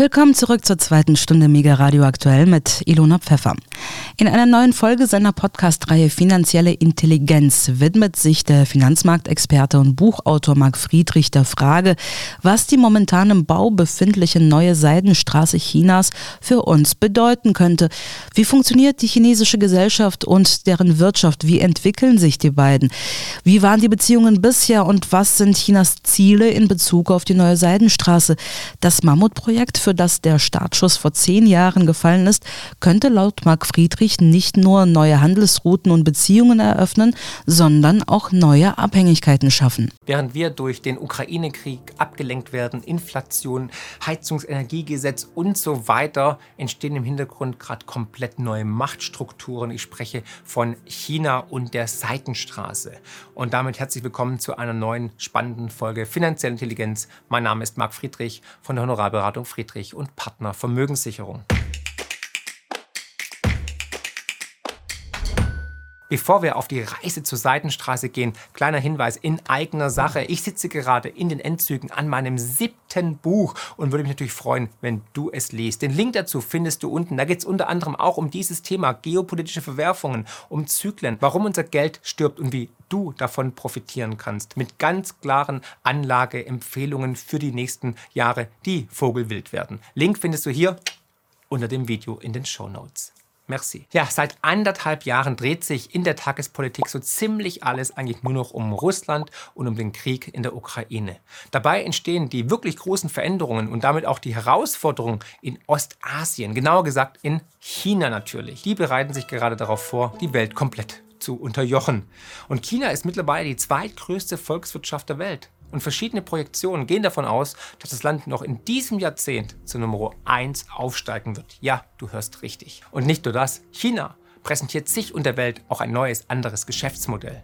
Willkommen zurück zur zweiten Stunde Mega Radio Aktuell mit Ilona Pfeffer. In einer neuen Folge seiner Podcast-Reihe Finanzielle Intelligenz widmet sich der Finanzmarktexperte und Buchautor Marc Friedrich der Frage, was die momentan im Bau befindliche neue Seidenstraße Chinas für uns bedeuten könnte. Wie funktioniert die chinesische Gesellschaft und deren Wirtschaft? Wie entwickeln sich die beiden? Wie waren die Beziehungen bisher und was sind Chinas Ziele in Bezug auf die neue Seidenstraße? Das Mammutprojekt für das der Startschuss vor zehn Jahren gefallen ist, könnte laut Marc Friedrich nicht nur neue Handelsrouten und Beziehungen eröffnen, sondern auch neue Abhängigkeiten schaffen. Während wir durch den Ukraine-Krieg abgelenkt werden, Inflation, Heizungsenergiegesetz und so weiter, entstehen im Hintergrund gerade komplett neue Machtstrukturen. Ich spreche von China und der Seitenstraße. Und damit herzlich willkommen zu einer neuen spannenden Folge Finanzielle Intelligenz. Mein Name ist Marc Friedrich von der Honorarberatung. Friedrich und Partner Vermögenssicherung. Bevor wir auf die Reise zur Seitenstraße gehen, kleiner Hinweis in eigener Sache. Ich sitze gerade in den Endzügen an meinem siebten Buch und würde mich natürlich freuen, wenn du es liest. Den Link dazu findest du unten. Da geht es unter anderem auch um dieses Thema geopolitische Verwerfungen, um Zyklen, warum unser Geld stirbt und wie du davon profitieren kannst. Mit ganz klaren Anlageempfehlungen für die nächsten Jahre, die vogelwild werden. Link findest du hier unter dem Video in den Show Notes. Merci. Ja, seit anderthalb Jahren dreht sich in der Tagespolitik so ziemlich alles eigentlich nur noch um Russland und um den Krieg in der Ukraine. Dabei entstehen die wirklich großen Veränderungen und damit auch die Herausforderungen in Ostasien, genauer gesagt in China natürlich. Die bereiten sich gerade darauf vor, die Welt komplett zu unterjochen. Und China ist mittlerweile die zweitgrößte Volkswirtschaft der Welt. Und verschiedene Projektionen gehen davon aus, dass das Land noch in diesem Jahrzehnt zu Nummer 1 aufsteigen wird. Ja, du hörst richtig. Und nicht nur das, China präsentiert sich und der Welt auch ein neues, anderes Geschäftsmodell.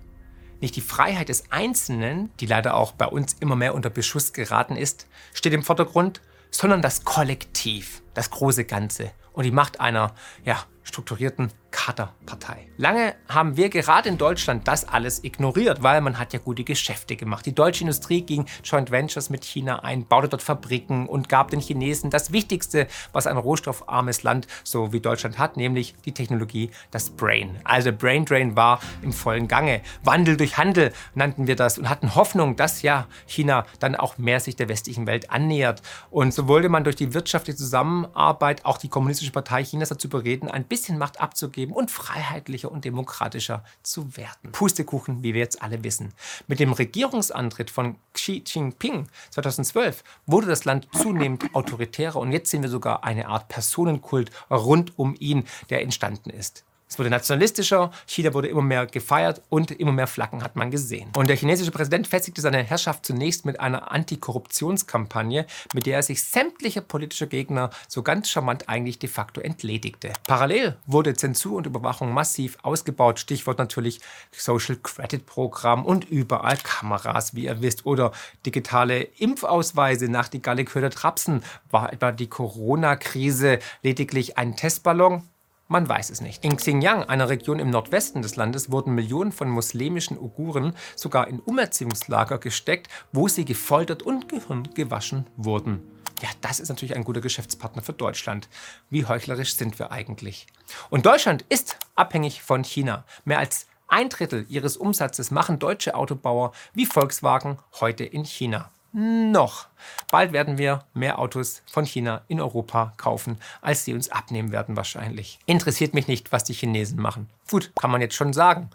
Nicht die Freiheit des Einzelnen, die leider auch bei uns immer mehr unter Beschuss geraten ist, steht im Vordergrund, sondern das Kollektiv, das große Ganze und die Macht einer ja, strukturierten Kaderpartei. Lange haben wir gerade in Deutschland das alles ignoriert, weil man hat ja gute Geschäfte gemacht. Die deutsche Industrie ging Joint Ventures mit China ein, baute dort Fabriken und gab den Chinesen das Wichtigste, was ein rohstoffarmes Land so wie Deutschland hat, nämlich die Technologie, das Brain. Also Brain Drain war im vollen Gange. Wandel durch Handel nannten wir das und hatten Hoffnung, dass ja China dann auch mehr sich der westlichen Welt annähert. Und so wollte man durch die wirtschaftliche Zusammenarbeit auch die Kommunistische Partei Chinas dazu bereden, ein bisschen Macht abzugeben und freiheitlicher und demokratischer zu werden. Pustekuchen, wie wir jetzt alle wissen. Mit dem Regierungsantritt von Xi Jinping 2012 wurde das Land zunehmend autoritärer und jetzt sehen wir sogar eine Art Personenkult rund um ihn, der entstanden ist. Es wurde nationalistischer, China wurde immer mehr gefeiert und immer mehr Flaggen hat man gesehen. Und der chinesische Präsident festigte seine Herrschaft zunächst mit einer Antikorruptionskampagne, mit der er sich sämtlicher politischer Gegner so ganz charmant eigentlich de facto entledigte. Parallel wurde Zensur und Überwachung massiv ausgebaut, Stichwort natürlich Social Credit Programm und überall Kameras, wie ihr wisst, oder digitale Impfausweise nach die Galle Trapsen. War etwa die Corona-Krise lediglich ein Testballon? Man weiß es nicht. In Xinjiang, einer Region im Nordwesten des Landes, wurden Millionen von muslimischen Uiguren sogar in Umerziehungslager gesteckt, wo sie gefoltert und Gehirn gewaschen wurden. Ja, das ist natürlich ein guter Geschäftspartner für Deutschland. Wie heuchlerisch sind wir eigentlich? Und Deutschland ist abhängig von China. Mehr als ein Drittel ihres Umsatzes machen deutsche Autobauer wie Volkswagen heute in China noch. Bald werden wir mehr Autos von China in Europa kaufen, als sie uns abnehmen werden wahrscheinlich. Interessiert mich nicht, was die Chinesen machen. Gut, kann man jetzt schon sagen.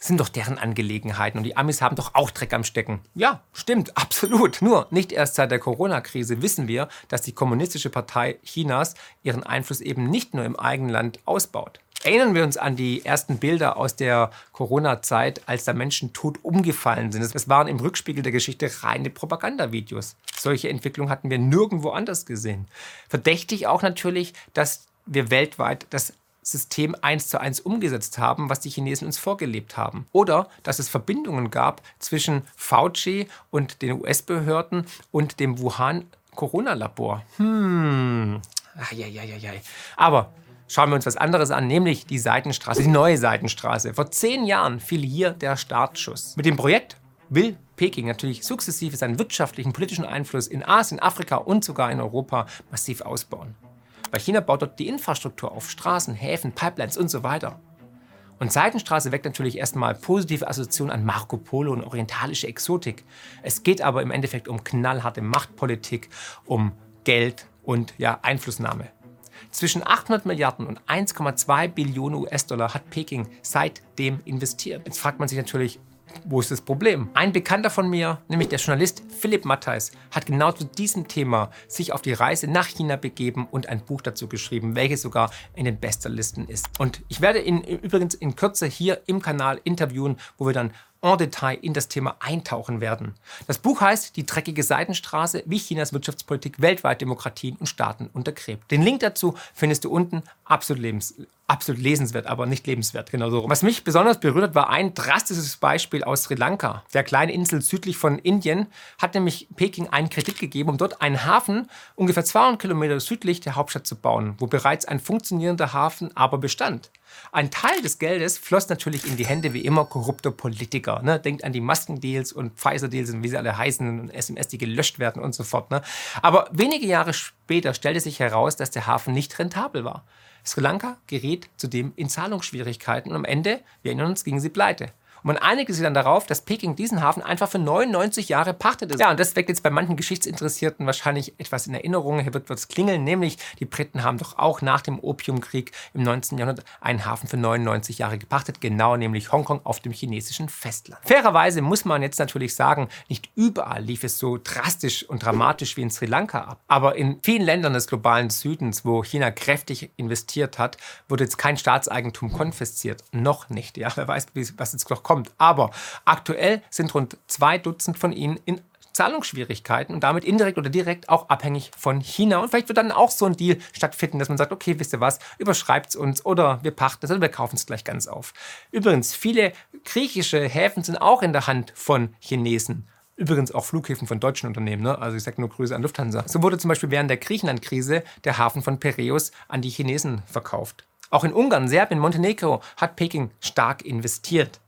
Sind doch deren Angelegenheiten und die Amis haben doch auch Dreck am Stecken. Ja, stimmt, absolut. Nur nicht erst seit der Corona-Krise wissen wir, dass die Kommunistische Partei Chinas ihren Einfluss eben nicht nur im eigenen Land ausbaut. Erinnern wir uns an die ersten Bilder aus der Corona-Zeit, als da Menschen tot umgefallen sind. Es waren im Rückspiegel der Geschichte reine Propagandavideos. Solche Entwicklung hatten wir nirgendwo anders gesehen. Verdächtig auch natürlich, dass wir weltweit das System eins zu eins umgesetzt haben, was die Chinesen uns vorgelebt haben. Oder dass es Verbindungen gab zwischen Fauci und den US-Behörden und dem Wuhan Corona-Labor. Hm. Eieieiei. Aber schauen wir uns was anderes an, nämlich die Seitenstraße, die neue Seitenstraße. Vor zehn Jahren fiel hier der Startschuss. Mit dem Projekt will Peking natürlich sukzessive seinen wirtschaftlichen, politischen Einfluss in Asien, Afrika und sogar in Europa massiv ausbauen. Weil China baut dort die Infrastruktur auf, Straßen, Häfen, Pipelines und so weiter. Und Seidenstraße weckt natürlich erstmal positive Assoziationen an Marco Polo und orientalische Exotik. Es geht aber im Endeffekt um knallharte Machtpolitik, um Geld und ja, Einflussnahme. Zwischen 800 Milliarden und 1,2 Billionen US-Dollar hat Peking seitdem investiert. Jetzt fragt man sich natürlich, wo ist das Problem? Ein Bekannter von mir, nämlich der Journalist Philipp Mattheis, hat genau zu diesem Thema sich auf die Reise nach China begeben und ein Buch dazu geschrieben, welches sogar in den Bestsellerlisten ist. Und ich werde ihn übrigens in Kürze hier im Kanal interviewen, wo wir dann en Detail in das Thema eintauchen werden. Das Buch heißt Die dreckige Seitenstraße, wie Chinas Wirtschaftspolitik weltweit Demokratien und Staaten untergräbt. Den Link dazu findest du unten. Absolut, lebens, absolut lesenswert, aber nicht lebenswert. Genau so. Was mich besonders berührt hat, war ein drastisches Beispiel aus Sri Lanka. Der kleinen Insel südlich von Indien hat nämlich Peking einen Kredit gegeben, um dort einen Hafen ungefähr 200 Kilometer südlich der Hauptstadt zu bauen, wo bereits ein funktionierender Hafen aber bestand. Ein Teil des Geldes floss natürlich in die Hände wie immer korrupter Politiker. Ne? Denkt an die Maskendeals und Pfizer-Deals und wie sie alle heißen und SMS, die gelöscht werden und so fort. Ne? Aber wenige Jahre später stellte sich heraus, dass der Hafen nicht rentabel war. Sri Lanka geriet zudem in Zahlungsschwierigkeiten und am Ende, wir erinnern uns, gingen sie pleite. Und man einigte sich dann darauf, dass Peking diesen Hafen einfach für 99 Jahre pachtete. Ja, und das weckt jetzt bei manchen Geschichtsinteressierten wahrscheinlich etwas in Erinnerung. Hier wird es klingeln, nämlich die Briten haben doch auch nach dem Opiumkrieg im 19. Jahrhundert einen Hafen für 99 Jahre gepachtet, genau nämlich Hongkong auf dem chinesischen Festland. Fairerweise muss man jetzt natürlich sagen, nicht überall lief es so drastisch und dramatisch wie in Sri Lanka ab. Aber in vielen Ländern des globalen Südens, wo China kräftig investiert hat, wurde jetzt kein Staatseigentum konfisziert. Noch nicht. Ja, wer weiß, was jetzt noch kommt kommt. Aber aktuell sind rund zwei Dutzend von ihnen in Zahlungsschwierigkeiten und damit indirekt oder direkt auch abhängig von China. Und vielleicht wird dann auch so ein Deal stattfinden, dass man sagt, okay, wisst ihr was, überschreibt es uns oder wir pachten es oder wir kaufen es gleich ganz auf. Übrigens, viele griechische Häfen sind auch in der Hand von Chinesen. Übrigens auch Flughäfen von deutschen Unternehmen, ne? also ich sage nur Grüße an Lufthansa. So wurde zum Beispiel während der Griechenland-Krise der Hafen von Piräus an die Chinesen verkauft. Auch in Ungarn, Serbien, Montenegro hat Peking stark investiert.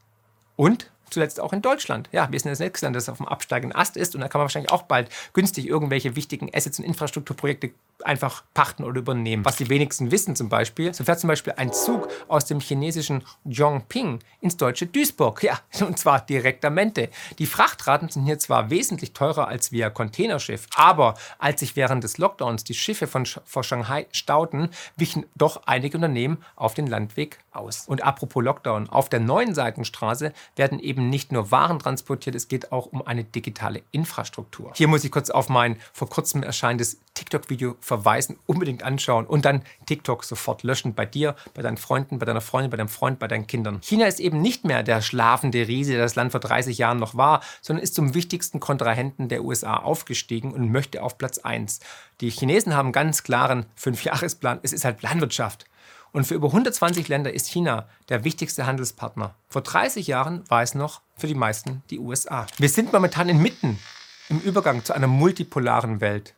Und zuletzt auch in Deutschland. Ja, wir sind das nächste Land, das auf dem absteigenden Ast ist und da kann man wahrscheinlich auch bald günstig irgendwelche wichtigen Assets und Infrastrukturprojekte einfach pachten oder übernehmen. Was die wenigsten wissen zum Beispiel, so fährt zum Beispiel ein Zug aus dem chinesischen Zhongping ins deutsche Duisburg. Ja, und zwar direktamente. Die Frachtraten sind hier zwar wesentlich teurer als via Containerschiff, aber als sich während des Lockdowns die Schiffe von vor Shanghai stauten, wichen doch einige Unternehmen auf den Landweg aus. Und apropos Lockdown, auf der neuen Seitenstraße werden eben nicht nur Waren transportiert, es geht auch um eine digitale Infrastruktur. Hier muss ich kurz auf mein vor kurzem erscheinendes TikTok-Video verweisen, unbedingt anschauen und dann TikTok sofort löschen bei dir, bei deinen Freunden, bei deiner Freundin, bei deinem Freund, bei deinen Kindern. China ist eben nicht mehr der schlafende Riese, der das Land vor 30 Jahren noch war, sondern ist zum wichtigsten Kontrahenten der USA aufgestiegen und möchte auf Platz 1. Die Chinesen haben einen ganz klaren Fünfjahresplan. Es ist halt Planwirtschaft. Und für über 120 Länder ist China der wichtigste Handelspartner. Vor 30 Jahren war es noch für die meisten die USA. Wir sind momentan inmitten im Übergang zu einer multipolaren Welt.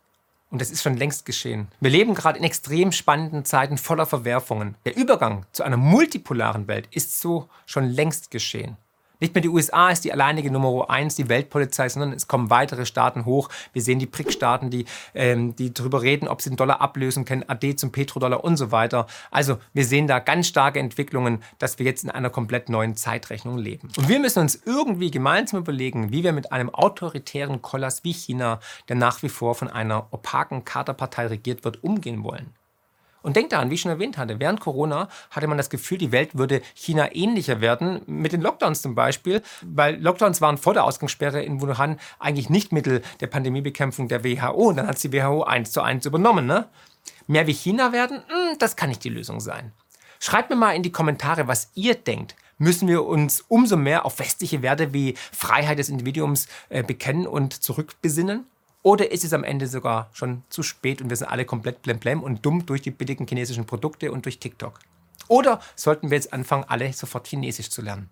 Und das ist schon längst geschehen. Wir leben gerade in extrem spannenden Zeiten voller Verwerfungen. Der Übergang zu einer multipolaren Welt ist so schon längst geschehen. Nicht mehr die USA ist die alleinige Nummer eins, die Weltpolizei, sondern es kommen weitere Staaten hoch. Wir sehen die BRIC-Staaten, die, ähm, die darüber reden, ob sie den Dollar ablösen können, AD zum Petrodollar und so weiter. Also wir sehen da ganz starke Entwicklungen, dass wir jetzt in einer komplett neuen Zeitrechnung leben. Und wir müssen uns irgendwie gemeinsam überlegen, wie wir mit einem autoritären Kollass wie China, der nach wie vor von einer opaken Katerpartei regiert wird, umgehen wollen. Und denkt daran, wie ich schon erwähnt hatte, während Corona hatte man das Gefühl, die Welt würde China ähnlicher werden, mit den Lockdowns zum Beispiel, weil Lockdowns waren vor der Ausgangssperre in Wuhan eigentlich nicht Mittel der Pandemiebekämpfung der WHO. Und dann hat die WHO eins zu eins übernommen. Ne? Mehr wie China werden, hm, das kann nicht die Lösung sein. Schreibt mir mal in die Kommentare, was ihr denkt. Müssen wir uns umso mehr auf westliche Werte wie Freiheit des Individuums äh, bekennen und zurückbesinnen? Oder ist es am Ende sogar schon zu spät und wir sind alle komplett blemblem und dumm durch die billigen chinesischen Produkte und durch TikTok? Oder sollten wir jetzt anfangen, alle sofort Chinesisch zu lernen?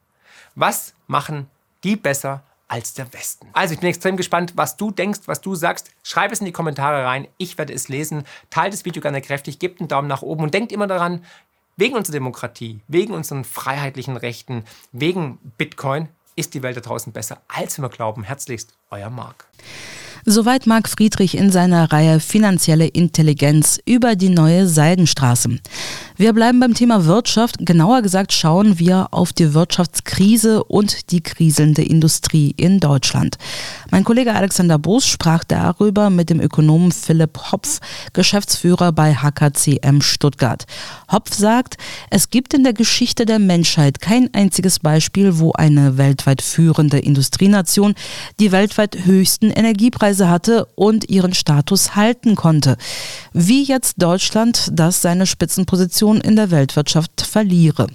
Was machen die besser als der Westen? Also ich bin extrem gespannt, was du denkst, was du sagst. Schreib es in die Kommentare rein. Ich werde es lesen. Teilt das Video gerne kräftig, gebt einen Daumen nach oben und denkt immer daran, wegen unserer Demokratie, wegen unseren freiheitlichen Rechten, wegen Bitcoin ist die Welt da draußen besser, als wir glauben. Herzlichst, euer Marc. Soweit Marc Friedrich in seiner Reihe Finanzielle Intelligenz über die neue Seidenstraße. Wir bleiben beim Thema Wirtschaft. Genauer gesagt schauen wir auf die Wirtschaftskrise und die kriselnde Industrie in Deutschland. Mein Kollege Alexander Boos sprach darüber mit dem Ökonomen Philipp Hopf, Geschäftsführer bei HKCM Stuttgart. Hopf sagt, es gibt in der Geschichte der Menschheit kein einziges Beispiel, wo eine weltweit führende Industrienation die weltweit höchsten Energiepreise hatte und ihren Status halten konnte. Wie jetzt Deutschland, das seine Spitzenposition Position in der Weltwirtschaft verliere.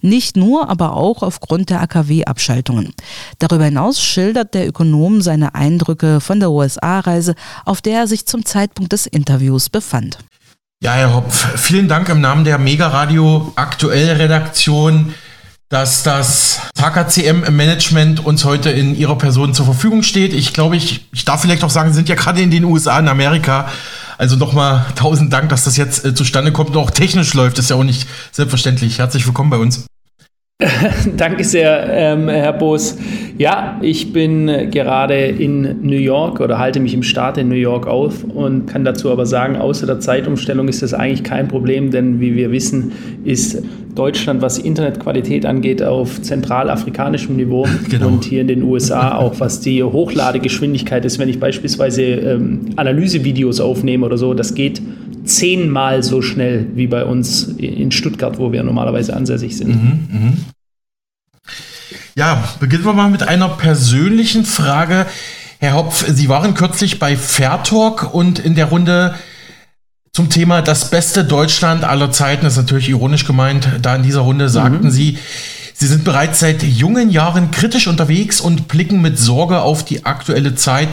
Nicht nur, aber auch aufgrund der AKW-Abschaltungen. Darüber hinaus schildert der Ökonom seine Eindrücke von der USA-Reise, auf der er sich zum Zeitpunkt des Interviews befand. Ja, Herr Hopf, vielen Dank im Namen der Mega Radio Aktuell Redaktion, dass das HKCM Management uns heute in Ihrer Person zur Verfügung steht. Ich glaube, ich, ich darf vielleicht auch sagen, sind ja gerade in den USA, in Amerika also nochmal tausend Dank, dass das jetzt äh, zustande kommt und auch technisch läuft. ist ja auch nicht selbstverständlich. Herzlich willkommen bei uns. Danke sehr, ähm, Herr Boos. Ja, ich bin gerade in New York oder halte mich im Staat in New York auf und kann dazu aber sagen, außer der Zeitumstellung ist das eigentlich kein Problem, denn wie wir wissen, ist Deutschland, was Internetqualität angeht, auf zentralafrikanischem Niveau genau. und hier in den USA auch, was die Hochladegeschwindigkeit ist, wenn ich beispielsweise ähm, Analysevideos aufnehme oder so, das geht zehnmal so schnell wie bei uns in Stuttgart, wo wir normalerweise ansässig sind. Mhm, mh. Ja, beginnen wir mal mit einer persönlichen Frage. Herr Hopf, Sie waren kürzlich bei Fairtalk und in der Runde zum Thema das beste Deutschland aller Zeiten, das ist natürlich ironisch gemeint, da in dieser Runde sagten mhm. Sie, Sie sind bereits seit jungen Jahren kritisch unterwegs und blicken mit Sorge auf die aktuelle Zeit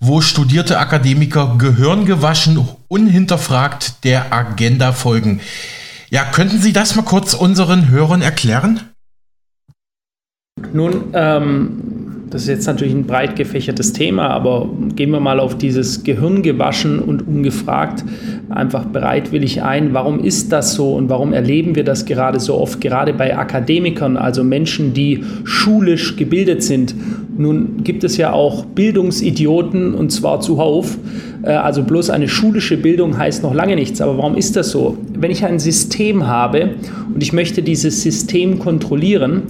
wo studierte Akademiker gehirngewaschen, unhinterfragt der Agenda folgen. Ja, könnten Sie das mal kurz unseren Hörern erklären? Nun, ähm, das ist jetzt natürlich ein breit gefächertes Thema, aber gehen wir mal auf dieses Gehirn gewaschen und ungefragt einfach bereitwillig ein. Warum ist das so und warum erleben wir das gerade so oft, gerade bei Akademikern, also Menschen, die schulisch gebildet sind? Nun gibt es ja auch Bildungsidioten und zwar zuhauf. Äh, also bloß eine schulische Bildung heißt noch lange nichts. Aber warum ist das so? Wenn ich ein System habe und ich möchte dieses System kontrollieren,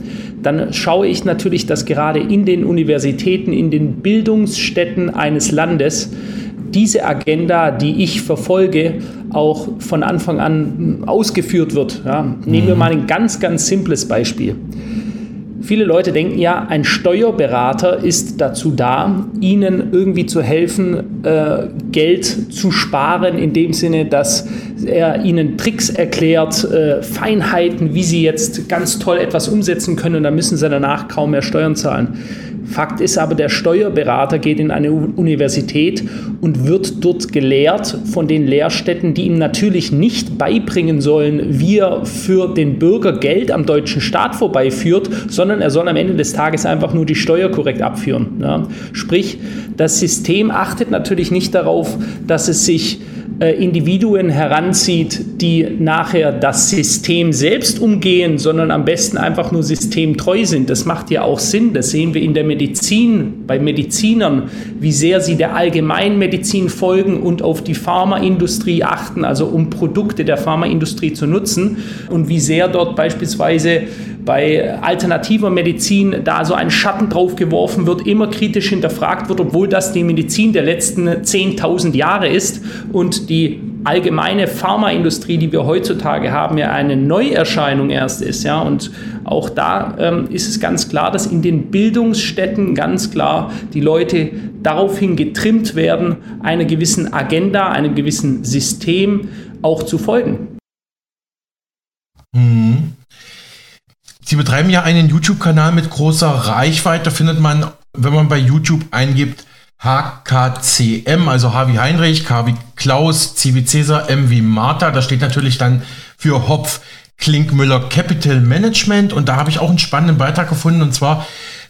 dann schaue ich natürlich, dass gerade in den Universitäten, in den Bildungsstätten eines Landes diese Agenda, die ich verfolge, auch von Anfang an ausgeführt wird. Ja, nehmen wir mhm. mal ein ganz, ganz simples Beispiel. Viele Leute denken ja, ein Steuerberater ist dazu da, ihnen irgendwie zu helfen, äh, Geld zu sparen, in dem Sinne, dass er ihnen Tricks erklärt, äh, Feinheiten, wie sie jetzt ganz toll etwas umsetzen können und dann müssen sie danach kaum mehr Steuern zahlen. Fakt ist aber, der Steuerberater geht in eine Universität und wird dort gelehrt von den Lehrstätten, die ihm natürlich nicht beibringen sollen, wie er für den Bürger Geld am deutschen Staat vorbeiführt, sondern er soll am Ende des Tages einfach nur die Steuer korrekt abführen. Ja. Sprich, das System achtet natürlich nicht darauf, dass es sich äh, Individuen heranzieht, die nachher das System selbst umgehen, sondern am besten einfach nur systemtreu sind. Das macht ja auch Sinn. Das sehen wir in der Medizin, bei Medizinern, wie sehr sie der Allgemeinmedizin folgen und auf die Pharmaindustrie achten, also um Produkte der Pharmaindustrie zu nutzen und wie sehr dort beispielsweise bei alternativer Medizin da so ein Schatten drauf geworfen wird, immer kritisch hinterfragt wird, obwohl das die Medizin der letzten 10.000 Jahre ist und die allgemeine Pharmaindustrie, die wir heutzutage haben, ja eine Neuerscheinung erst ist. Ja? Und auch da ähm, ist es ganz klar, dass in den Bildungsstätten ganz klar die Leute daraufhin getrimmt werden, einer gewissen Agenda, einem gewissen System auch zu folgen. Mhm. Sie betreiben ja einen YouTube-Kanal mit großer Reichweite. Findet man, wenn man bei YouTube eingibt, HKCM, also H wie Heinrich, K wie Klaus, C wie Cäsar, M wie Martha. Da steht natürlich dann für Hopf Klinkmüller Capital Management. Und da habe ich auch einen spannenden Beitrag gefunden. Und zwar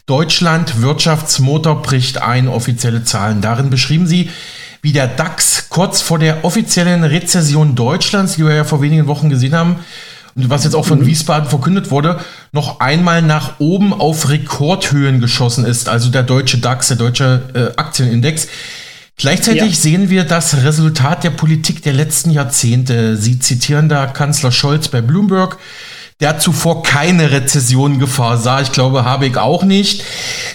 Deutschland Wirtschaftsmotor bricht ein, offizielle Zahlen. Darin beschrieben sie, wie der DAX kurz vor der offiziellen Rezession Deutschlands, die wir ja vor wenigen Wochen gesehen haben, was jetzt auch von mhm. Wiesbaden verkündet wurde, noch einmal nach oben auf Rekordhöhen geschossen ist. Also der deutsche DAX, der deutsche äh, Aktienindex. Gleichzeitig ja. sehen wir das Resultat der Politik der letzten Jahrzehnte. Sie zitieren da Kanzler Scholz bei Bloomberg der zuvor keine Rezession-Gefahr sah. Ich glaube, Habeck auch nicht.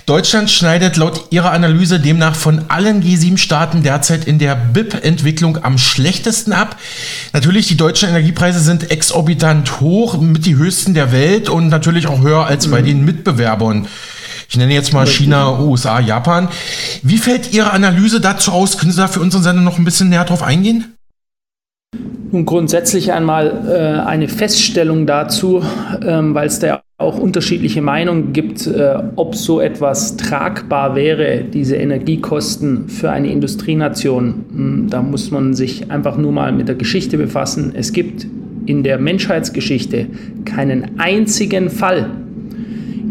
Deutschland schneidet laut ihrer Analyse demnach von allen G7-Staaten derzeit in der BIP-Entwicklung am schlechtesten ab. Natürlich, die deutschen Energiepreise sind exorbitant hoch, mit die höchsten der Welt und natürlich auch höher als bei mhm. den Mitbewerbern. Ich nenne jetzt mal China, USA, Japan. Wie fällt Ihre Analyse dazu aus? Können Sie da für unseren Sender noch ein bisschen näher drauf eingehen? Nun grundsätzlich einmal äh, eine Feststellung dazu, ähm, weil es da auch unterschiedliche Meinungen gibt, äh, ob so etwas tragbar wäre, diese Energiekosten für eine Industrienation. Hm, da muss man sich einfach nur mal mit der Geschichte befassen. Es gibt in der Menschheitsgeschichte keinen einzigen Fall,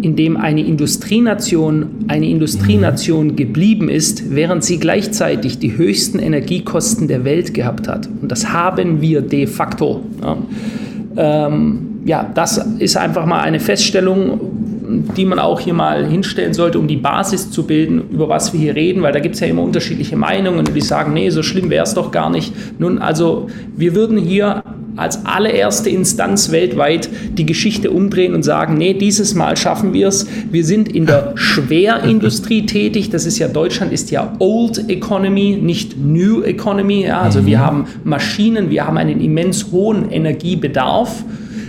in dem eine Industrienation eine Industrienation geblieben ist, während sie gleichzeitig die höchsten Energiekosten der Welt gehabt hat. Und das haben wir de facto. Ja, ähm, ja das ist einfach mal eine Feststellung, die man auch hier mal hinstellen sollte, um die Basis zu bilden, über was wir hier reden, weil da gibt es ja immer unterschiedliche Meinungen, die sagen, nee, so schlimm wäre es doch gar nicht. Nun, also wir würden hier als allererste Instanz weltweit die Geschichte umdrehen und sagen, nee, dieses Mal schaffen wir es. Wir sind in der Schwerindustrie tätig. Das ist ja, Deutschland ist ja Old Economy, nicht New Economy. Ja, also wir mhm. haben Maschinen, wir haben einen immens hohen Energiebedarf.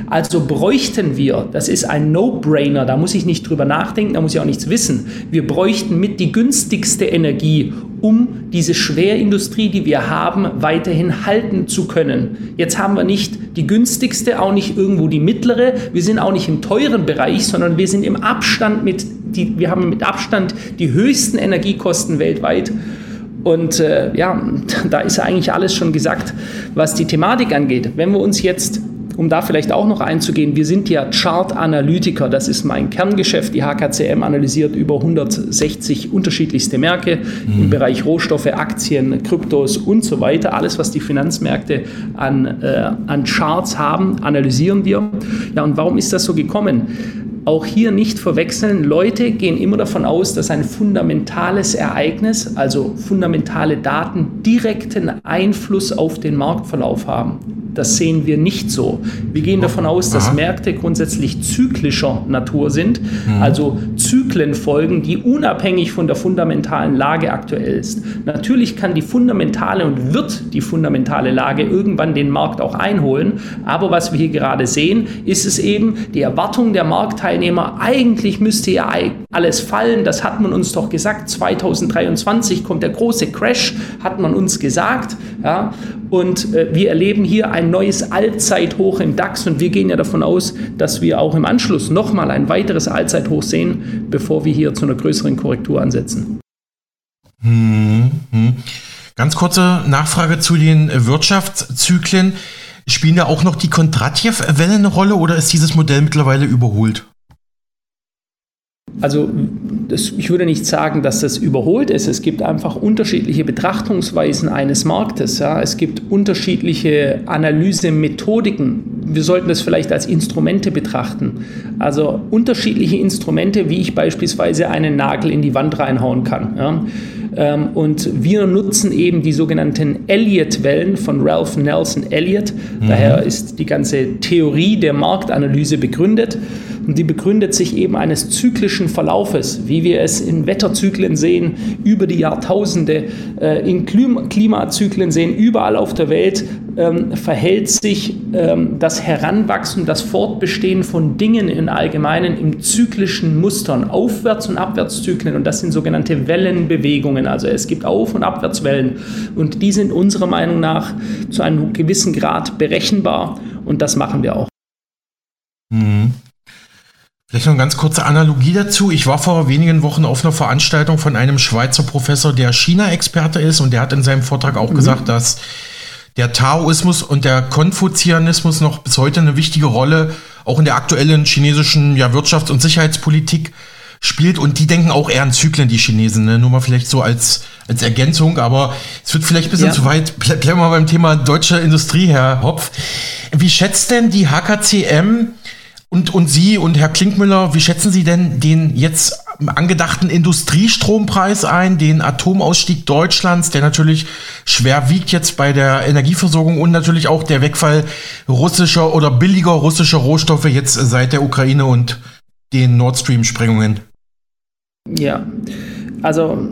Also bräuchten wir, das ist ein No-Brainer, da muss ich nicht drüber nachdenken, da muss ich auch nichts wissen. Wir bräuchten mit die günstigste Energie, um diese Schwerindustrie, die wir haben, weiterhin halten zu können. Jetzt haben wir nicht die günstigste, auch nicht irgendwo die mittlere. Wir sind auch nicht im teuren Bereich, sondern wir sind im Abstand mit, die, wir haben mit Abstand die höchsten Energiekosten weltweit. Und äh, ja, da ist eigentlich alles schon gesagt, was die Thematik angeht. Wenn wir uns jetzt um da vielleicht auch noch einzugehen, wir sind ja Chart-Analytiker, das ist mein Kerngeschäft. Die HKCM analysiert über 160 unterschiedlichste Märkte mhm. im Bereich Rohstoffe, Aktien, Kryptos und so weiter. Alles, was die Finanzmärkte an, äh, an Charts haben, analysieren wir. Ja, und warum ist das so gekommen? Auch hier nicht verwechseln. Leute gehen immer davon aus, dass ein fundamentales Ereignis, also fundamentale Daten, direkten Einfluss auf den Marktverlauf haben. Das sehen wir nicht so. Wir gehen davon aus, dass Aha. Märkte grundsätzlich zyklischer Natur sind, mhm. also Zyklen folgen, die unabhängig von der fundamentalen Lage aktuell ist. Natürlich kann die fundamentale und wird die fundamentale Lage irgendwann den Markt auch einholen, aber was wir hier gerade sehen, ist es eben die Erwartung der Marktteilnehmer, eigentlich müsste ja alles fallen, das hat man uns doch gesagt, 2023 kommt der große Crash, hat man uns gesagt, ja, und äh, wir erleben hier ein neues Allzeithoch im DAX und wir gehen ja davon aus, dass wir auch im Anschluss nochmal ein weiteres Allzeithoch sehen, bevor wir hier zu einer größeren Korrektur ansetzen. Hm, hm. Ganz kurze Nachfrage zu den Wirtschaftszyklen. Spielen da auch noch die Kondratjew-Wellen eine Rolle oder ist dieses Modell mittlerweile überholt? Also das, ich würde nicht sagen, dass das überholt ist. Es gibt einfach unterschiedliche Betrachtungsweisen eines Marktes. Ja. Es gibt unterschiedliche Analysemethodiken. Wir sollten das vielleicht als Instrumente betrachten. Also unterschiedliche Instrumente, wie ich beispielsweise einen Nagel in die Wand reinhauen kann. Ja. Ähm, und wir nutzen eben die sogenannten Elliott-Wellen von Ralph Nelson Elliott. Mhm. Daher ist die ganze Theorie der Marktanalyse begründet. Und die begründet sich eben eines zyklischen Verlaufes, wie wir es in Wetterzyklen sehen, über die Jahrtausende, äh, in Klimazyklen sehen, überall auf der Welt ähm, verhält sich ähm, das Heranwachsen, das Fortbestehen von Dingen im Allgemeinen im zyklischen Mustern, Aufwärts- und Abwärtszyklen. Und das sind sogenannte Wellenbewegungen. Also es gibt Auf- und Abwärtswellen. Und die sind unserer Meinung nach zu einem gewissen Grad berechenbar. Und das machen wir auch. Mhm. Vielleicht noch eine ganz kurze Analogie dazu. Ich war vor wenigen Wochen auf einer Veranstaltung von einem Schweizer Professor, der China-Experte ist und der hat in seinem Vortrag auch mhm. gesagt, dass der Taoismus und der Konfuzianismus noch bis heute eine wichtige Rolle auch in der aktuellen chinesischen ja, Wirtschafts- und Sicherheitspolitik spielt und die denken auch eher an Zyklen, die Chinesen. Ne? Nur mal vielleicht so als, als Ergänzung, aber es wird vielleicht ein bisschen ja. zu weit. Bleiben wir mal beim Thema deutsche Industrie, Herr Hopf. Wie schätzt denn die HKCM und, und Sie und Herr Klinkmüller, wie schätzen Sie denn den jetzt angedachten Industriestrompreis ein, den Atomausstieg Deutschlands, der natürlich schwer wiegt jetzt bei der Energieversorgung und natürlich auch der Wegfall russischer oder billiger russischer Rohstoffe jetzt seit der Ukraine und den Nord Stream-Sprengungen? Ja, also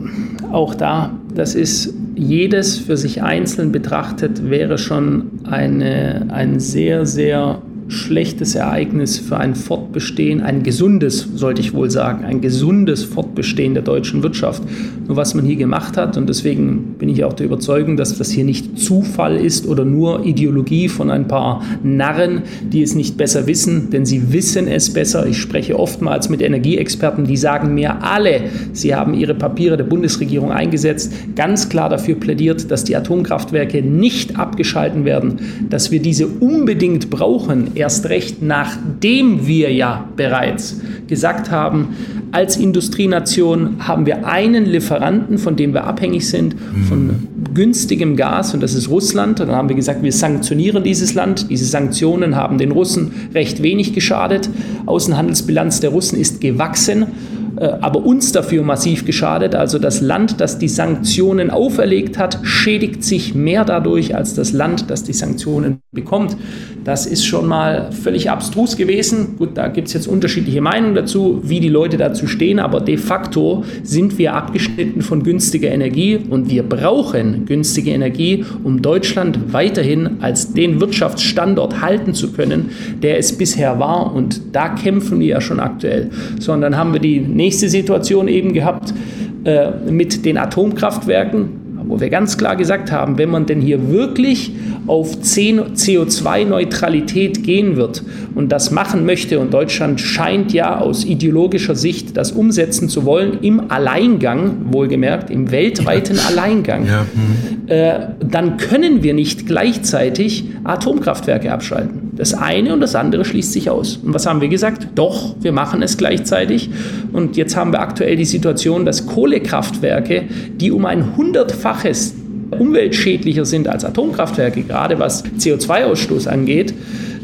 auch da, das ist jedes für sich einzeln betrachtet, wäre schon eine, ein sehr, sehr schlechtes Ereignis für ein Fortbestehen, ein gesundes, sollte ich wohl sagen, ein gesundes Fortbestehen der deutschen Wirtschaft. Nur was man hier gemacht hat, und deswegen bin ich auch der Überzeugung, dass das hier nicht Zufall ist oder nur Ideologie von ein paar Narren, die es nicht besser wissen, denn sie wissen es besser. Ich spreche oftmals mit Energieexperten, die sagen mir alle, sie haben ihre Papiere der Bundesregierung eingesetzt, ganz klar dafür plädiert, dass die Atomkraftwerke nicht abgeschalten werden, dass wir diese unbedingt brauchen erst recht nachdem wir ja bereits gesagt haben, als Industrienation haben wir einen Lieferanten, von dem wir abhängig sind, von mhm. günstigem Gas, und das ist Russland. Dann haben wir gesagt, wir sanktionieren dieses Land. Diese Sanktionen haben den Russen recht wenig geschadet. Außenhandelsbilanz der Russen ist gewachsen. Äh, aber uns dafür massiv geschadet. Also das Land, das die Sanktionen auferlegt hat, schädigt sich mehr dadurch als das Land, das die Sanktionen bekommt. Das ist schon mal völlig abstrus gewesen. Gut, da gibt es jetzt unterschiedliche Meinungen dazu, wie die Leute dazu stehen, aber de facto sind wir abgeschnitten von günstiger Energie und wir brauchen günstige Energie, um Deutschland weiterhin als den Wirtschaftsstandort halten zu können, der es bisher war. Und da kämpfen wir ja schon aktuell. So, und dann haben wir die nächste Situation eben gehabt äh, mit den Atomkraftwerken, wo wir ganz klar gesagt haben, wenn man denn hier wirklich auf CO2-Neutralität gehen wird und das machen möchte, und Deutschland scheint ja aus ideologischer Sicht das umsetzen zu wollen, im Alleingang, wohlgemerkt, im weltweiten Alleingang, ja. mhm. äh, dann können wir nicht gleichzeitig Atomkraftwerke abschalten. Das eine und das andere schließt sich aus. Und was haben wir gesagt? Doch, wir machen es gleichzeitig. Und jetzt haben wir aktuell die Situation, dass Kohlekraftwerke, die um ein hundertfaches umweltschädlicher sind als Atomkraftwerke, gerade was CO2-Ausstoß angeht,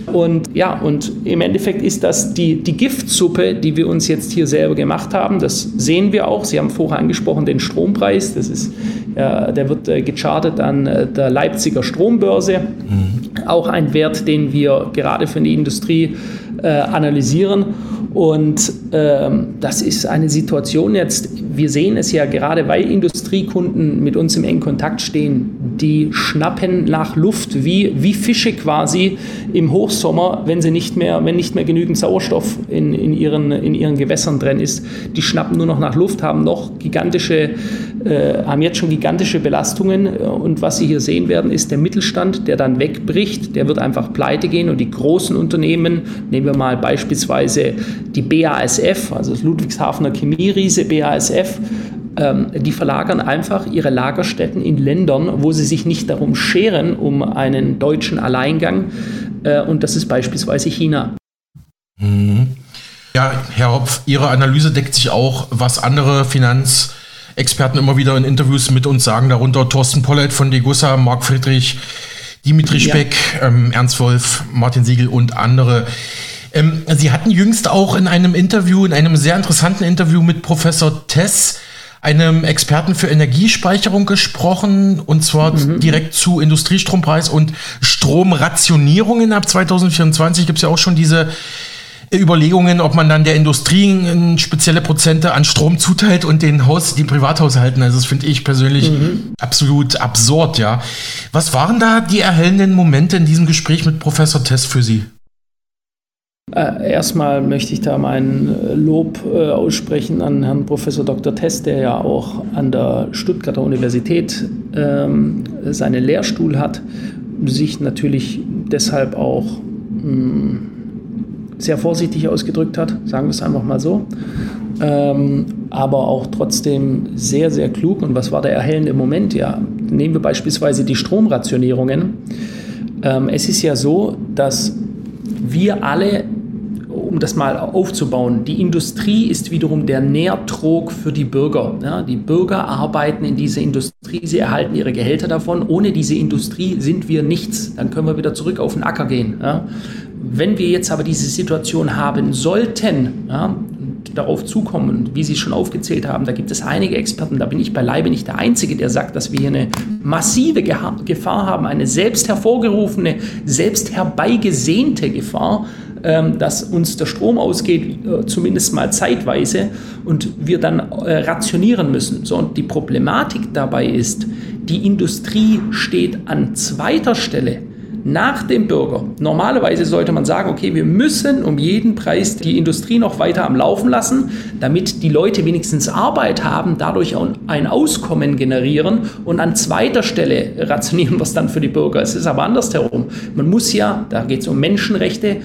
und ja, und im Endeffekt ist das die, die Giftsuppe, die wir uns jetzt hier selber gemacht haben. Das sehen wir auch. Sie haben vorher angesprochen den Strompreis. Das ist, der wird äh, gechartet an äh, der Leipziger Strombörse. Mhm. Auch ein Wert, den wir gerade für die Industrie äh, analysieren. Und ähm, das ist eine Situation jetzt, wir sehen es ja gerade, weil Industriekunden mit uns im engen Kontakt stehen, die schnappen nach Luft wie, wie Fische quasi im Hochsommer, wenn sie nicht mehr, wenn nicht mehr genügend Sauerstoff in, in, ihren, in ihren Gewässern drin ist. Die schnappen nur noch nach Luft, haben noch gigantische, äh, haben jetzt schon gigantische Belastungen. Und was Sie hier sehen werden, ist der Mittelstand, der dann wegbricht, der wird einfach pleite gehen und die großen Unternehmen, nehmen wir mal beispielsweise die BASF, also das Ludwigshafener Chemieriese BASF, ähm, die verlagern einfach ihre Lagerstätten in Ländern, wo sie sich nicht darum scheren, um einen deutschen Alleingang. Äh, und das ist beispielsweise China. Mhm. Ja, Herr Hopf, Ihre Analyse deckt sich auch, was andere Finanzexperten immer wieder in Interviews mit uns sagen, darunter Thorsten Pollett von Degussa, Marc Friedrich, Dimitri Speck, ja. ähm, Ernst Wolf, Martin Siegel und andere. Ähm, Sie hatten jüngst auch in einem Interview, in einem sehr interessanten Interview mit Professor Tess, einem Experten für Energiespeicherung gesprochen und zwar mhm. direkt zu Industriestrompreis und Stromrationierungen ab 2024 gibt es ja auch schon diese Überlegungen, ob man dann der Industrie spezielle Prozente an Strom zuteilt und den Haus, die Privathaushalten. Also das finde ich persönlich mhm. absolut absurd, ja. Was waren da die erhellenden Momente in diesem Gespräch mit Professor Tess für Sie? Äh, erstmal möchte ich da mein äh, Lob äh, aussprechen an Herrn Professor Dr. Tess, der ja auch an der Stuttgarter Universität ähm, seinen Lehrstuhl hat, sich natürlich deshalb auch hm, sehr vorsichtig ausgedrückt hat, sagen wir es einfach mal so, ähm, aber auch trotzdem sehr, sehr klug. Und was war der erhellende Moment? Ja, nehmen wir beispielsweise die Stromrationierungen. Ähm, es ist ja so, dass wir alle um das mal aufzubauen, die Industrie ist wiederum der Nährtrog für die Bürger. Ja, die Bürger arbeiten in dieser Industrie, sie erhalten ihre Gehälter davon. Ohne diese Industrie sind wir nichts. Dann können wir wieder zurück auf den Acker gehen. Ja. Wenn wir jetzt aber diese Situation haben sollten, ja, darauf zukommen, wie Sie schon aufgezählt haben, da gibt es einige Experten, da bin ich beileibe nicht der Einzige, der sagt, dass wir hier eine massive Gefahr haben, eine selbst hervorgerufene, selbst herbeigesehnte Gefahr, dass uns der Strom ausgeht, äh, zumindest mal zeitweise, und wir dann äh, rationieren müssen. So, und die Problematik dabei ist, die Industrie steht an zweiter Stelle nach dem Bürger. Normalerweise sollte man sagen, okay, wir müssen um jeden Preis die Industrie noch weiter am Laufen lassen, damit die Leute wenigstens Arbeit haben, dadurch ein Auskommen generieren und an zweiter Stelle rationieren wir es dann für die Bürger. Es ist aber andersherum. Man muss ja, da geht es um Menschenrechte, äh,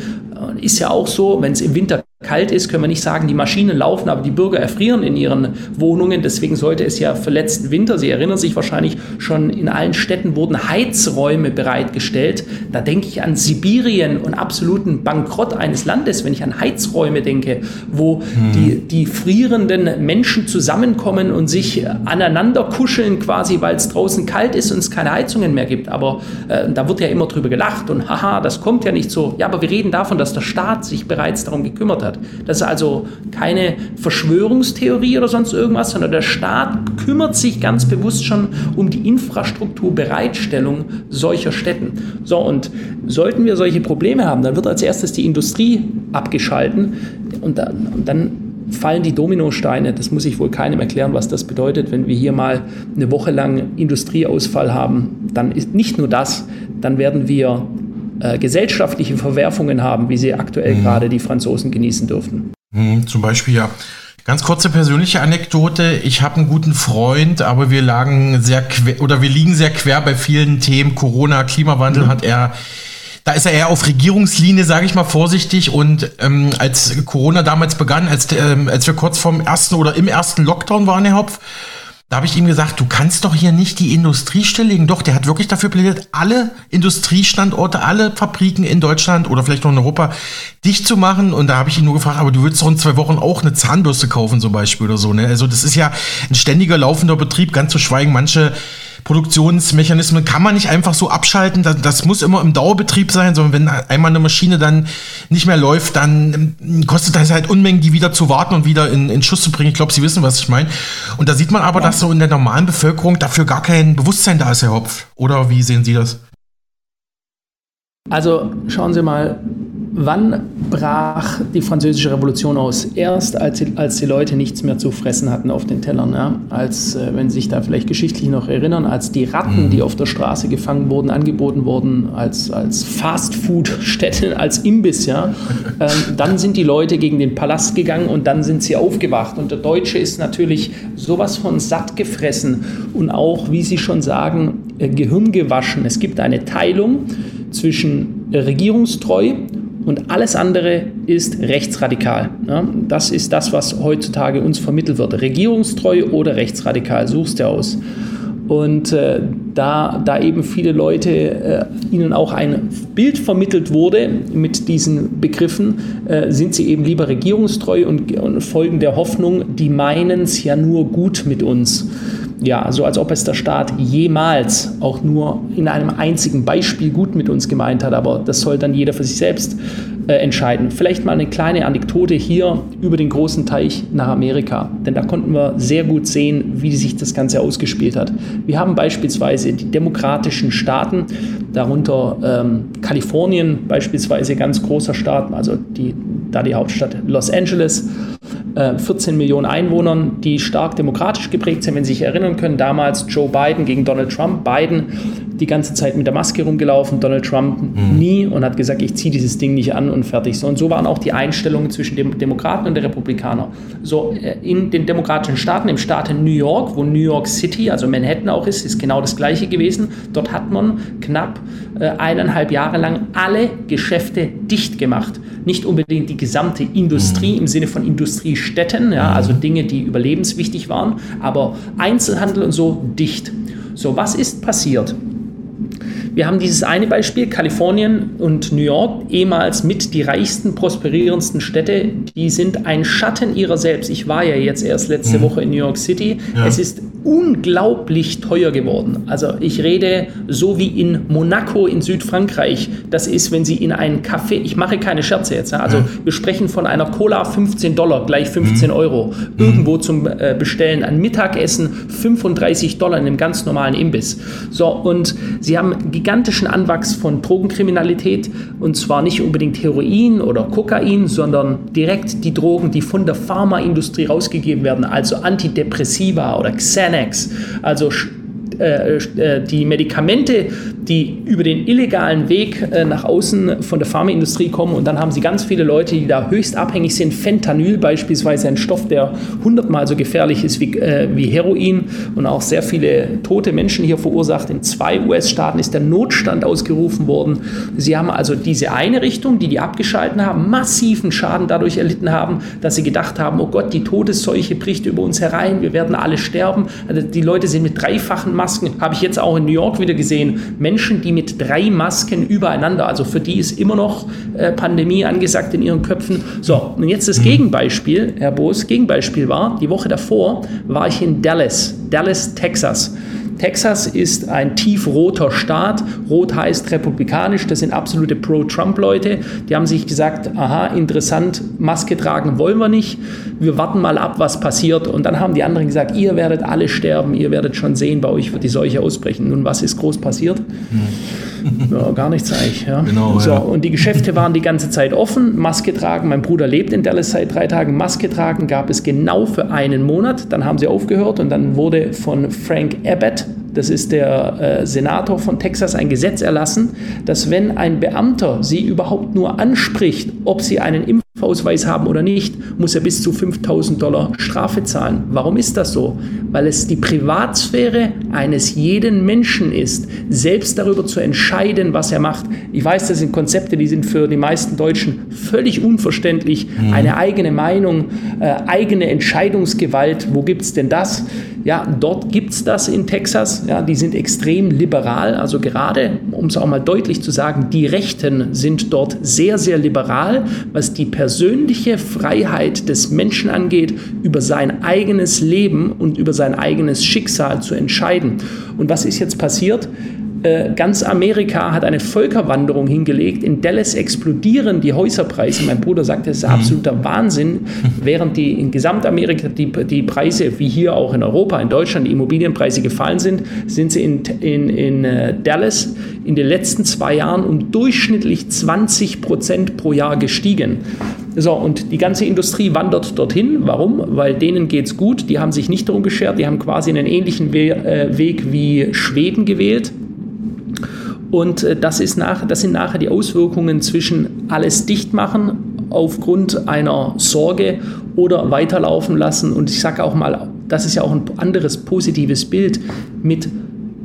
ist ja auch so, wenn es im Winter kalt ist, können wir nicht sagen, die Maschinen laufen, aber die Bürger erfrieren in ihren Wohnungen. Deswegen sollte es ja für letzten Winter, Sie erinnern sich wahrscheinlich, schon in allen Städten wurden Heizräume bereitgestellt. Da denke ich an Sibirien und absoluten Bankrott eines Landes, wenn ich an Heizräume denke, wo hm. die, die frierenden Menschen zusammenkommen und sich aneinander kuscheln quasi, weil es draußen kalt ist und es keine Heizungen mehr gibt. Aber äh, da wird ja immer drüber gelacht und haha, das kommt ja nicht so. Ja, aber wir reden davon, dass der Staat sich bereits darum gekümmert hat hat. Das ist also keine Verschwörungstheorie oder sonst irgendwas, sondern der Staat kümmert sich ganz bewusst schon um die Infrastrukturbereitstellung solcher Städten. So, und sollten wir solche Probleme haben, dann wird als erstes die Industrie abgeschalten und dann, und dann fallen die Dominosteine. Das muss ich wohl keinem erklären, was das bedeutet, wenn wir hier mal eine Woche lang Industrieausfall haben. Dann ist nicht nur das, dann werden wir äh, gesellschaftliche Verwerfungen haben, wie sie aktuell mhm. gerade die Franzosen genießen dürften. Mhm, zum Beispiel ja. Ganz kurze persönliche Anekdote. Ich habe einen guten Freund, aber wir lagen sehr quer, oder wir liegen sehr quer bei vielen Themen. Corona, Klimawandel mhm. hat er da ist er eher auf Regierungslinie, sage ich mal vorsichtig. Und ähm, als Corona damals begann, als, ähm, als wir kurz vorm ersten oder im ersten Lockdown waren, Herr Hopf, da habe ich ihm gesagt, du kannst doch hier nicht die Industrie stilllegen. Doch, der hat wirklich dafür plädiert, alle Industriestandorte, alle Fabriken in Deutschland oder vielleicht noch in Europa dicht zu machen. Und da habe ich ihn nur gefragt, aber du willst doch in zwei Wochen auch eine Zahnbürste kaufen zum Beispiel oder so. Ne? Also das ist ja ein ständiger laufender Betrieb, ganz zu schweigen manche Produktionsmechanismen kann man nicht einfach so abschalten. Das, das, muss immer im Dauerbetrieb sein, sondern wenn einmal eine Maschine dann nicht mehr läuft, dann ähm, kostet das halt Unmengen, die wieder zu warten und wieder in, in Schuss zu bringen. Ich glaube, Sie wissen, was ich meine. Und da sieht man aber, ja. dass so in der normalen Bevölkerung dafür gar kein Bewusstsein da ist, Herr Hopf. Oder wie sehen Sie das? Also schauen Sie mal, Wann brach die französische Revolution aus? Erst als die, als die Leute nichts mehr zu fressen hatten auf den Tellern. Ja? Als, äh, wenn Sie sich da vielleicht geschichtlich noch erinnern, als die Ratten, die auf der Straße gefangen wurden, angeboten wurden als, als Fastfood-Stätten, als Imbiss. Ja? Ähm, dann sind die Leute gegen den Palast gegangen und dann sind sie aufgewacht. Und der Deutsche ist natürlich sowas von satt gefressen und auch, wie Sie schon sagen, äh, Gehirn gewaschen. Es gibt eine Teilung zwischen regierungstreu und alles andere ist rechtsradikal. Ja, das ist das, was heutzutage uns vermittelt wird. Regierungstreu oder rechtsradikal, suchst du aus. Und äh, da, da eben viele Leute äh, ihnen auch ein Bild vermittelt wurde mit diesen Begriffen, äh, sind sie eben lieber regierungstreu und, und folgen der Hoffnung, die meinen es ja nur gut mit uns ja, so als ob es der Staat jemals auch nur in einem einzigen Beispiel gut mit uns gemeint hat, aber das soll dann jeder für sich selbst äh, entscheiden. Vielleicht mal eine kleine Anekdote hier über den großen Teich nach Amerika, denn da konnten wir sehr gut sehen, wie sich das Ganze ausgespielt hat. Wir haben beispielsweise die demokratischen Staaten, darunter ähm, Kalifornien beispielsweise, ganz großer Staat, also die, da die Hauptstadt Los Angeles 14 äh, Millionen Einwohnern, die stark demokratisch geprägt sind. Wenn Sie sich erinnern können, damals Joe Biden gegen Donald Trump. Biden die ganze Zeit mit der Maske rumgelaufen, Donald Trump mhm. nie und hat gesagt, ich ziehe dieses Ding nicht an und fertig. So, und so waren auch die Einstellungen zwischen den Demokraten und den Republikanern. So äh, in den demokratischen Staaten, im Staat New York, wo New York City, also Manhattan auch ist, ist genau das gleiche gewesen. Dort hat man knapp äh, eineinhalb Jahre lang alle Geschäfte dicht gemacht. Nicht unbedingt die gesamte Industrie mhm. im Sinne von Industriestätten, ja, also Dinge, die überlebenswichtig waren, aber Einzelhandel und so dicht. So, was ist passiert? wir haben dieses eine Beispiel, Kalifornien und New York, ehemals mit die reichsten, prosperierendsten Städte, die sind ein Schatten ihrer selbst. Ich war ja jetzt erst letzte mhm. Woche in New York City. Ja. Es ist unglaublich teuer geworden. Also ich rede so wie in Monaco in Südfrankreich. Das ist, wenn Sie in einen Café, ich mache keine Scherze jetzt, also ja. wir sprechen von einer Cola 15 Dollar, gleich 15 mhm. Euro, mhm. irgendwo zum äh, Bestellen. Ein Mittagessen 35 Dollar in einem ganz normalen Imbiss. So, und Sie haben gigantischen Anwachs von Drogenkriminalität und zwar nicht unbedingt Heroin oder Kokain, sondern direkt die Drogen, die von der Pharmaindustrie rausgegeben werden, also Antidepressiva oder Xanax, also äh, äh, die Medikamente, die über den illegalen Weg äh, nach außen von der Pharmaindustrie kommen und dann haben sie ganz viele Leute, die da höchst abhängig sind. Fentanyl beispielsweise, ein Stoff, der hundertmal so gefährlich ist wie, wie Heroin und auch sehr viele tote Menschen hier verursacht. In zwei US-Staaten ist der Notstand ausgerufen worden. Sie haben also diese eine Richtung, die die abgeschalten haben, massiven Schaden dadurch erlitten haben, dass sie gedacht haben, oh Gott, die Todesseuche bricht über uns herein, wir werden alle sterben. Also die Leute sind mit dreifachen Masken, habe ich jetzt auch in New York wieder gesehen, Menschen, die mit drei Masken übereinander, also für die ist immer noch äh, Pandemie angesagt in ihren Köpfen. So, und jetzt das mhm. Gegenbeispiel, Herr Boos, Gegenbeispiel war, die Woche davor war ich in Dallas, Dallas, Texas. Texas ist ein tiefroter Staat. Rot heißt republikanisch. Das sind absolute Pro-Trump-Leute. Die haben sich gesagt, aha, interessant, Maske tragen wollen wir nicht. Wir warten mal ab, was passiert. Und dann haben die anderen gesagt, ihr werdet alle sterben. Ihr werdet schon sehen, bei euch wird die Seuche ausbrechen. Nun, was ist groß passiert? Hm. Ja, gar nichts eigentlich. Ja. Genau, so, ja. Und die Geschäfte waren die ganze Zeit offen. Maske tragen. Mein Bruder lebt in Dallas seit drei Tagen. Maske tragen gab es genau für einen Monat. Dann haben sie aufgehört und dann wurde von Frank Abbott, das ist der äh, Senator von Texas, ein Gesetz erlassen, dass wenn ein Beamter sie überhaupt nur anspricht, ob sie einen Impfausweis haben oder nicht, muss er bis zu 5000 Dollar Strafe zahlen. Warum ist das so? Weil es die Privatsphäre eines jeden Menschen ist, selbst darüber zu entscheiden, was er macht. Ich weiß, das sind Konzepte, die sind für die meisten Deutschen völlig unverständlich. Mhm. Eine eigene Meinung, äh, eigene Entscheidungsgewalt, wo gibt es denn das? Ja, dort gibt es das in Texas. Ja, die sind extrem liberal. Also gerade, um es auch mal deutlich zu sagen, die Rechten sind dort sehr, sehr liberal, was die persönliche Freiheit des Menschen angeht, über sein eigenes Leben und über sein eigenes Schicksal zu entscheiden. Und was ist jetzt passiert? Äh, ganz Amerika hat eine Völkerwanderung hingelegt. In Dallas explodieren die Häuserpreise. Mein Bruder sagt, das ist mhm. absoluter Wahnsinn. Während die in Gesamtamerika die, die Preise, wie hier auch in Europa, in Deutschland, die Immobilienpreise gefallen sind, sind sie in, in, in äh, Dallas in den letzten zwei Jahren um durchschnittlich 20 Prozent pro Jahr gestiegen. So, und die ganze Industrie wandert dorthin. Warum? Weil denen geht es gut. Die haben sich nicht darum geschert. Die haben quasi einen ähnlichen We äh, Weg wie Schweden gewählt. Und äh, das, ist nach, das sind nachher die Auswirkungen zwischen alles dicht machen aufgrund einer Sorge oder weiterlaufen lassen. Und ich sage auch mal, das ist ja auch ein anderes positives Bild mit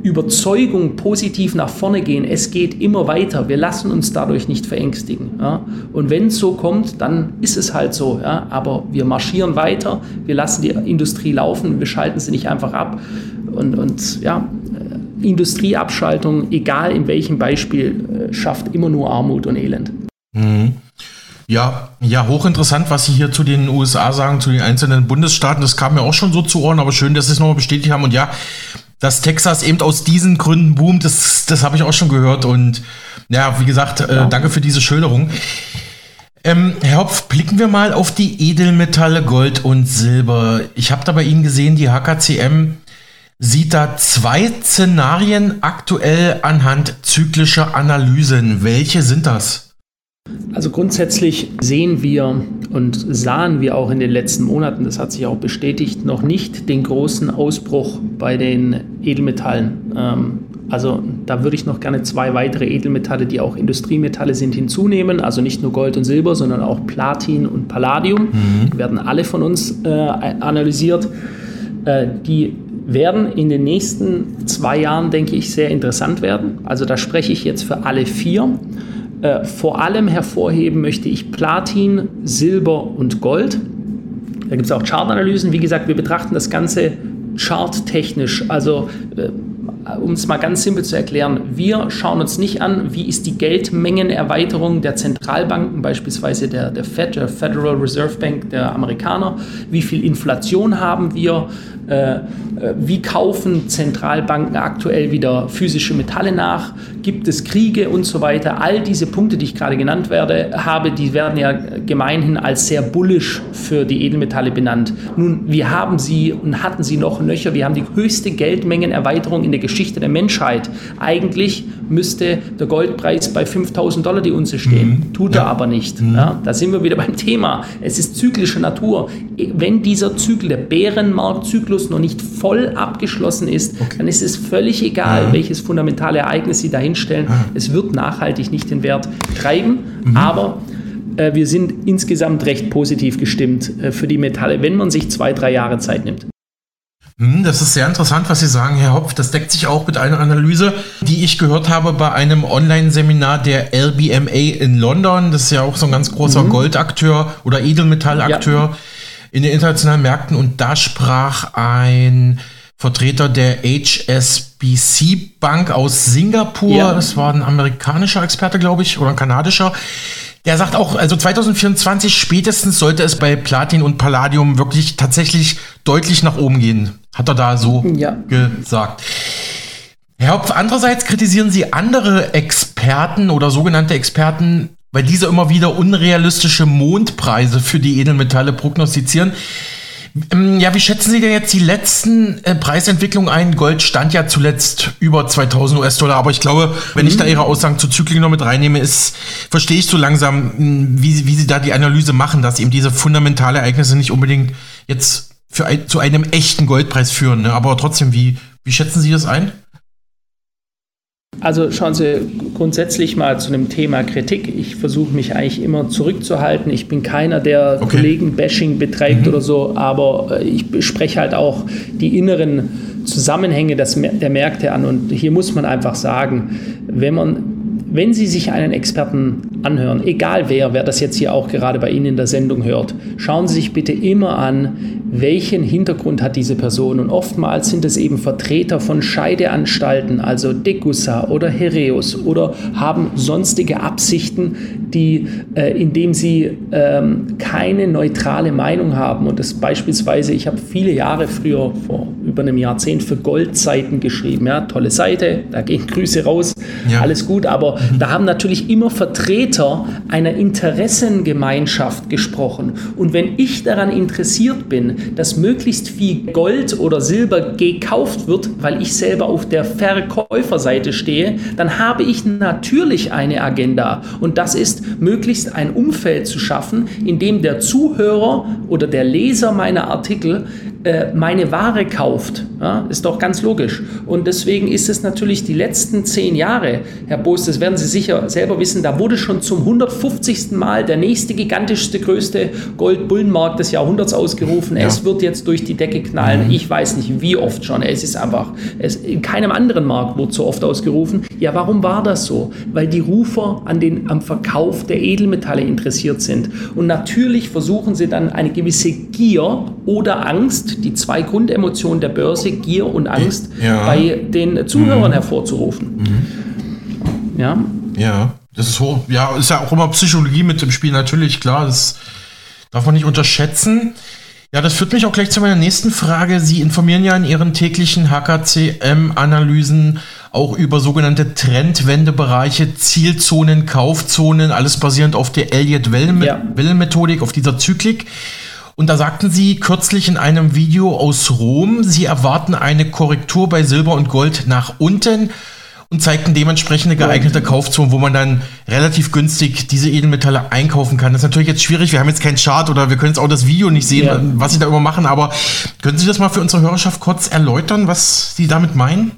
Überzeugung positiv nach vorne gehen. Es geht immer weiter. Wir lassen uns dadurch nicht verängstigen. Ja? Und wenn es so kommt, dann ist es halt so. Ja? Aber wir marschieren weiter. Wir lassen die Industrie laufen. Wir schalten sie nicht einfach ab. Und, und ja, Industrieabschaltung, egal in welchem Beispiel, äh, schafft immer nur Armut und Elend. Mhm. Ja, ja, hochinteressant, was Sie hier zu den USA sagen, zu den einzelnen Bundesstaaten. Das kam mir auch schon so zu Ohren, aber schön, dass Sie es nochmal bestätigt haben. Und ja, dass Texas eben aus diesen Gründen boomt, das, das habe ich auch schon gehört. Und ja, wie gesagt, äh, danke für diese Schilderung. Ähm, Herr Hopf, blicken wir mal auf die Edelmetalle Gold und Silber. Ich habe da bei Ihnen gesehen, die HKCM sieht da zwei Szenarien aktuell anhand zyklischer Analysen. Welche sind das? Also grundsätzlich sehen wir und sahen wir auch in den letzten Monaten, das hat sich auch bestätigt, noch nicht den großen Ausbruch bei den Edelmetallen. Ähm, also da würde ich noch gerne zwei weitere Edelmetalle, die auch Industriemetalle sind, hinzunehmen. Also nicht nur Gold und Silber, sondern auch Platin und Palladium. Mhm. Die werden alle von uns äh, analysiert. Äh, die werden in den nächsten zwei Jahren, denke ich, sehr interessant werden. Also da spreche ich jetzt für alle vier. Äh, vor allem hervorheben möchte ich Platin, Silber und Gold. Da gibt es auch Chartanalysen. Wie gesagt, wir betrachten das Ganze charttechnisch. Also äh, um es mal ganz simpel zu erklären, wir schauen uns nicht an, wie ist die Geldmengenerweiterung der Zentralbanken, beispielsweise der, der Fed, der Federal Reserve Bank der Amerikaner, wie viel Inflation haben wir, wie kaufen Zentralbanken aktuell wieder physische Metalle nach, gibt es Kriege und so weiter. All diese Punkte, die ich gerade genannt werde, habe, die werden ja gemeinhin als sehr bullisch für die Edelmetalle benannt. Nun, wir haben sie und hatten sie noch nöcher. Wir haben die höchste Geldmengenerweiterung in der Geschichte der Menschheit. Eigentlich müsste der Goldpreis bei 5000 Dollar die Unze stehen. Mhm. Tut ja. er aber nicht. Mhm. Ja, da sind wir wieder beim Thema. Es ist zyklische Natur. Wenn dieser Zyklus, der Bärenmarktzyklus, noch nicht voll abgeschlossen ist, okay. dann ist es völlig egal, ja. welches fundamentale Ereignis Sie dahinstellen. Ah. Es wird nachhaltig nicht den Wert treiben, mhm. aber äh, wir sind insgesamt recht positiv gestimmt äh, für die Metalle, wenn man sich zwei, drei Jahre Zeit nimmt. Hm, das ist sehr interessant, was Sie sagen, Herr Hopf. Das deckt sich auch mit einer Analyse, die ich gehört habe bei einem Online-Seminar der LBMA in London. Das ist ja auch so ein ganz großer mhm. Goldakteur oder Edelmetallakteur ja. In den internationalen Märkten. Und da sprach ein Vertreter der HSBC Bank aus Singapur. Ja. Das war ein amerikanischer Experte, glaube ich, oder ein kanadischer. Der sagt auch, also 2024 spätestens sollte es bei Platin und Palladium wirklich tatsächlich deutlich nach oben gehen. Hat er da so ja. gesagt. Herr Hopf, andererseits kritisieren Sie andere Experten oder sogenannte Experten, weil diese immer wieder unrealistische Mondpreise für die Edelmetalle prognostizieren. Ähm, ja, wie schätzen Sie denn jetzt die letzten äh, Preisentwicklungen ein? Gold stand ja zuletzt über 2000 US-Dollar, aber ich glaube, wenn mhm. ich da Ihre Aussagen zu Zyklen noch mit reinnehme, ist, verstehe ich so langsam, hm, wie, wie Sie da die Analyse machen, dass eben diese fundamentalen Ereignisse nicht unbedingt jetzt für ein, zu einem echten Goldpreis führen. Ne? Aber trotzdem, wie, wie schätzen Sie das ein? Also schauen Sie grundsätzlich mal zu dem Thema Kritik. Ich versuche mich eigentlich immer zurückzuhalten. Ich bin keiner, der okay. Kollegen-Bashing betreibt mhm. oder so, aber äh, ich spreche halt auch die inneren Zusammenhänge der Märkte an. Und hier muss man einfach sagen, wenn man wenn Sie sich einen Experten anhören, egal wer, wer das jetzt hier auch gerade bei Ihnen in der Sendung hört, schauen Sie sich bitte immer an, welchen Hintergrund hat diese Person. Und oftmals sind es eben Vertreter von Scheideanstalten, also Degussa oder Hereus oder haben sonstige Absichten, die, äh, indem sie ähm, keine neutrale Meinung haben. Und das beispielsweise, ich habe viele Jahre früher, vor über einem Jahrzehnt, für Goldseiten geschrieben. Ja, tolle Seite, da gehen Grüße raus, ja. alles gut, aber. Da haben natürlich immer Vertreter einer Interessengemeinschaft gesprochen. Und wenn ich daran interessiert bin, dass möglichst viel Gold oder Silber gekauft wird, weil ich selber auf der Verkäuferseite stehe, dann habe ich natürlich eine Agenda. Und das ist, möglichst ein Umfeld zu schaffen, in dem der Zuhörer oder der Leser meiner Artikel äh, meine Ware kauft. Ja, ist doch ganz logisch. Und deswegen ist es natürlich die letzten zehn Jahre, Herr Boos, das werden Sie sicher selber wissen, da wurde schon zum 150. Mal der nächste gigantischste, größte Goldbullenmarkt des Jahrhunderts ausgerufen. Ja. Es wird jetzt durch die Decke knallen. Mhm. Ich weiß nicht, wie oft schon. Es ist einfach, es, in keinem anderen Markt wurde so oft ausgerufen. Ja, warum war das so? Weil die Rufer an den, am Verkauf der Edelmetalle interessiert sind. Und natürlich versuchen sie dann eine gewisse Gier oder Angst, die zwei Grundemotionen der Börse, Gier und Angst, ja. bei den Zuhörern mhm. hervorzurufen. Mhm. Ja. Ja, das ist hoch. Ja, ist ja auch immer Psychologie mit dem Spiel, natürlich, klar, das darf man nicht unterschätzen. Ja, das führt mich auch gleich zu meiner nächsten Frage. Sie informieren ja in Ihren täglichen HKCM-Analysen auch über sogenannte Trendwendebereiche, Zielzonen, Kaufzonen, alles basierend auf der Elliott-Wellen-Methodik, auf dieser Zyklik. Und da sagten Sie kürzlich in einem Video aus Rom, Sie erwarten eine Korrektur bei Silber und Gold nach unten und zeigten dementsprechende geeignete Kaufzonen, wo man dann relativ günstig diese Edelmetalle einkaufen kann. Das ist natürlich jetzt schwierig. Wir haben jetzt keinen Chart oder wir können jetzt auch das Video nicht sehen, ja. was Sie da immer machen. Aber können Sie das mal für unsere Hörerschaft kurz erläutern, was Sie damit meinen?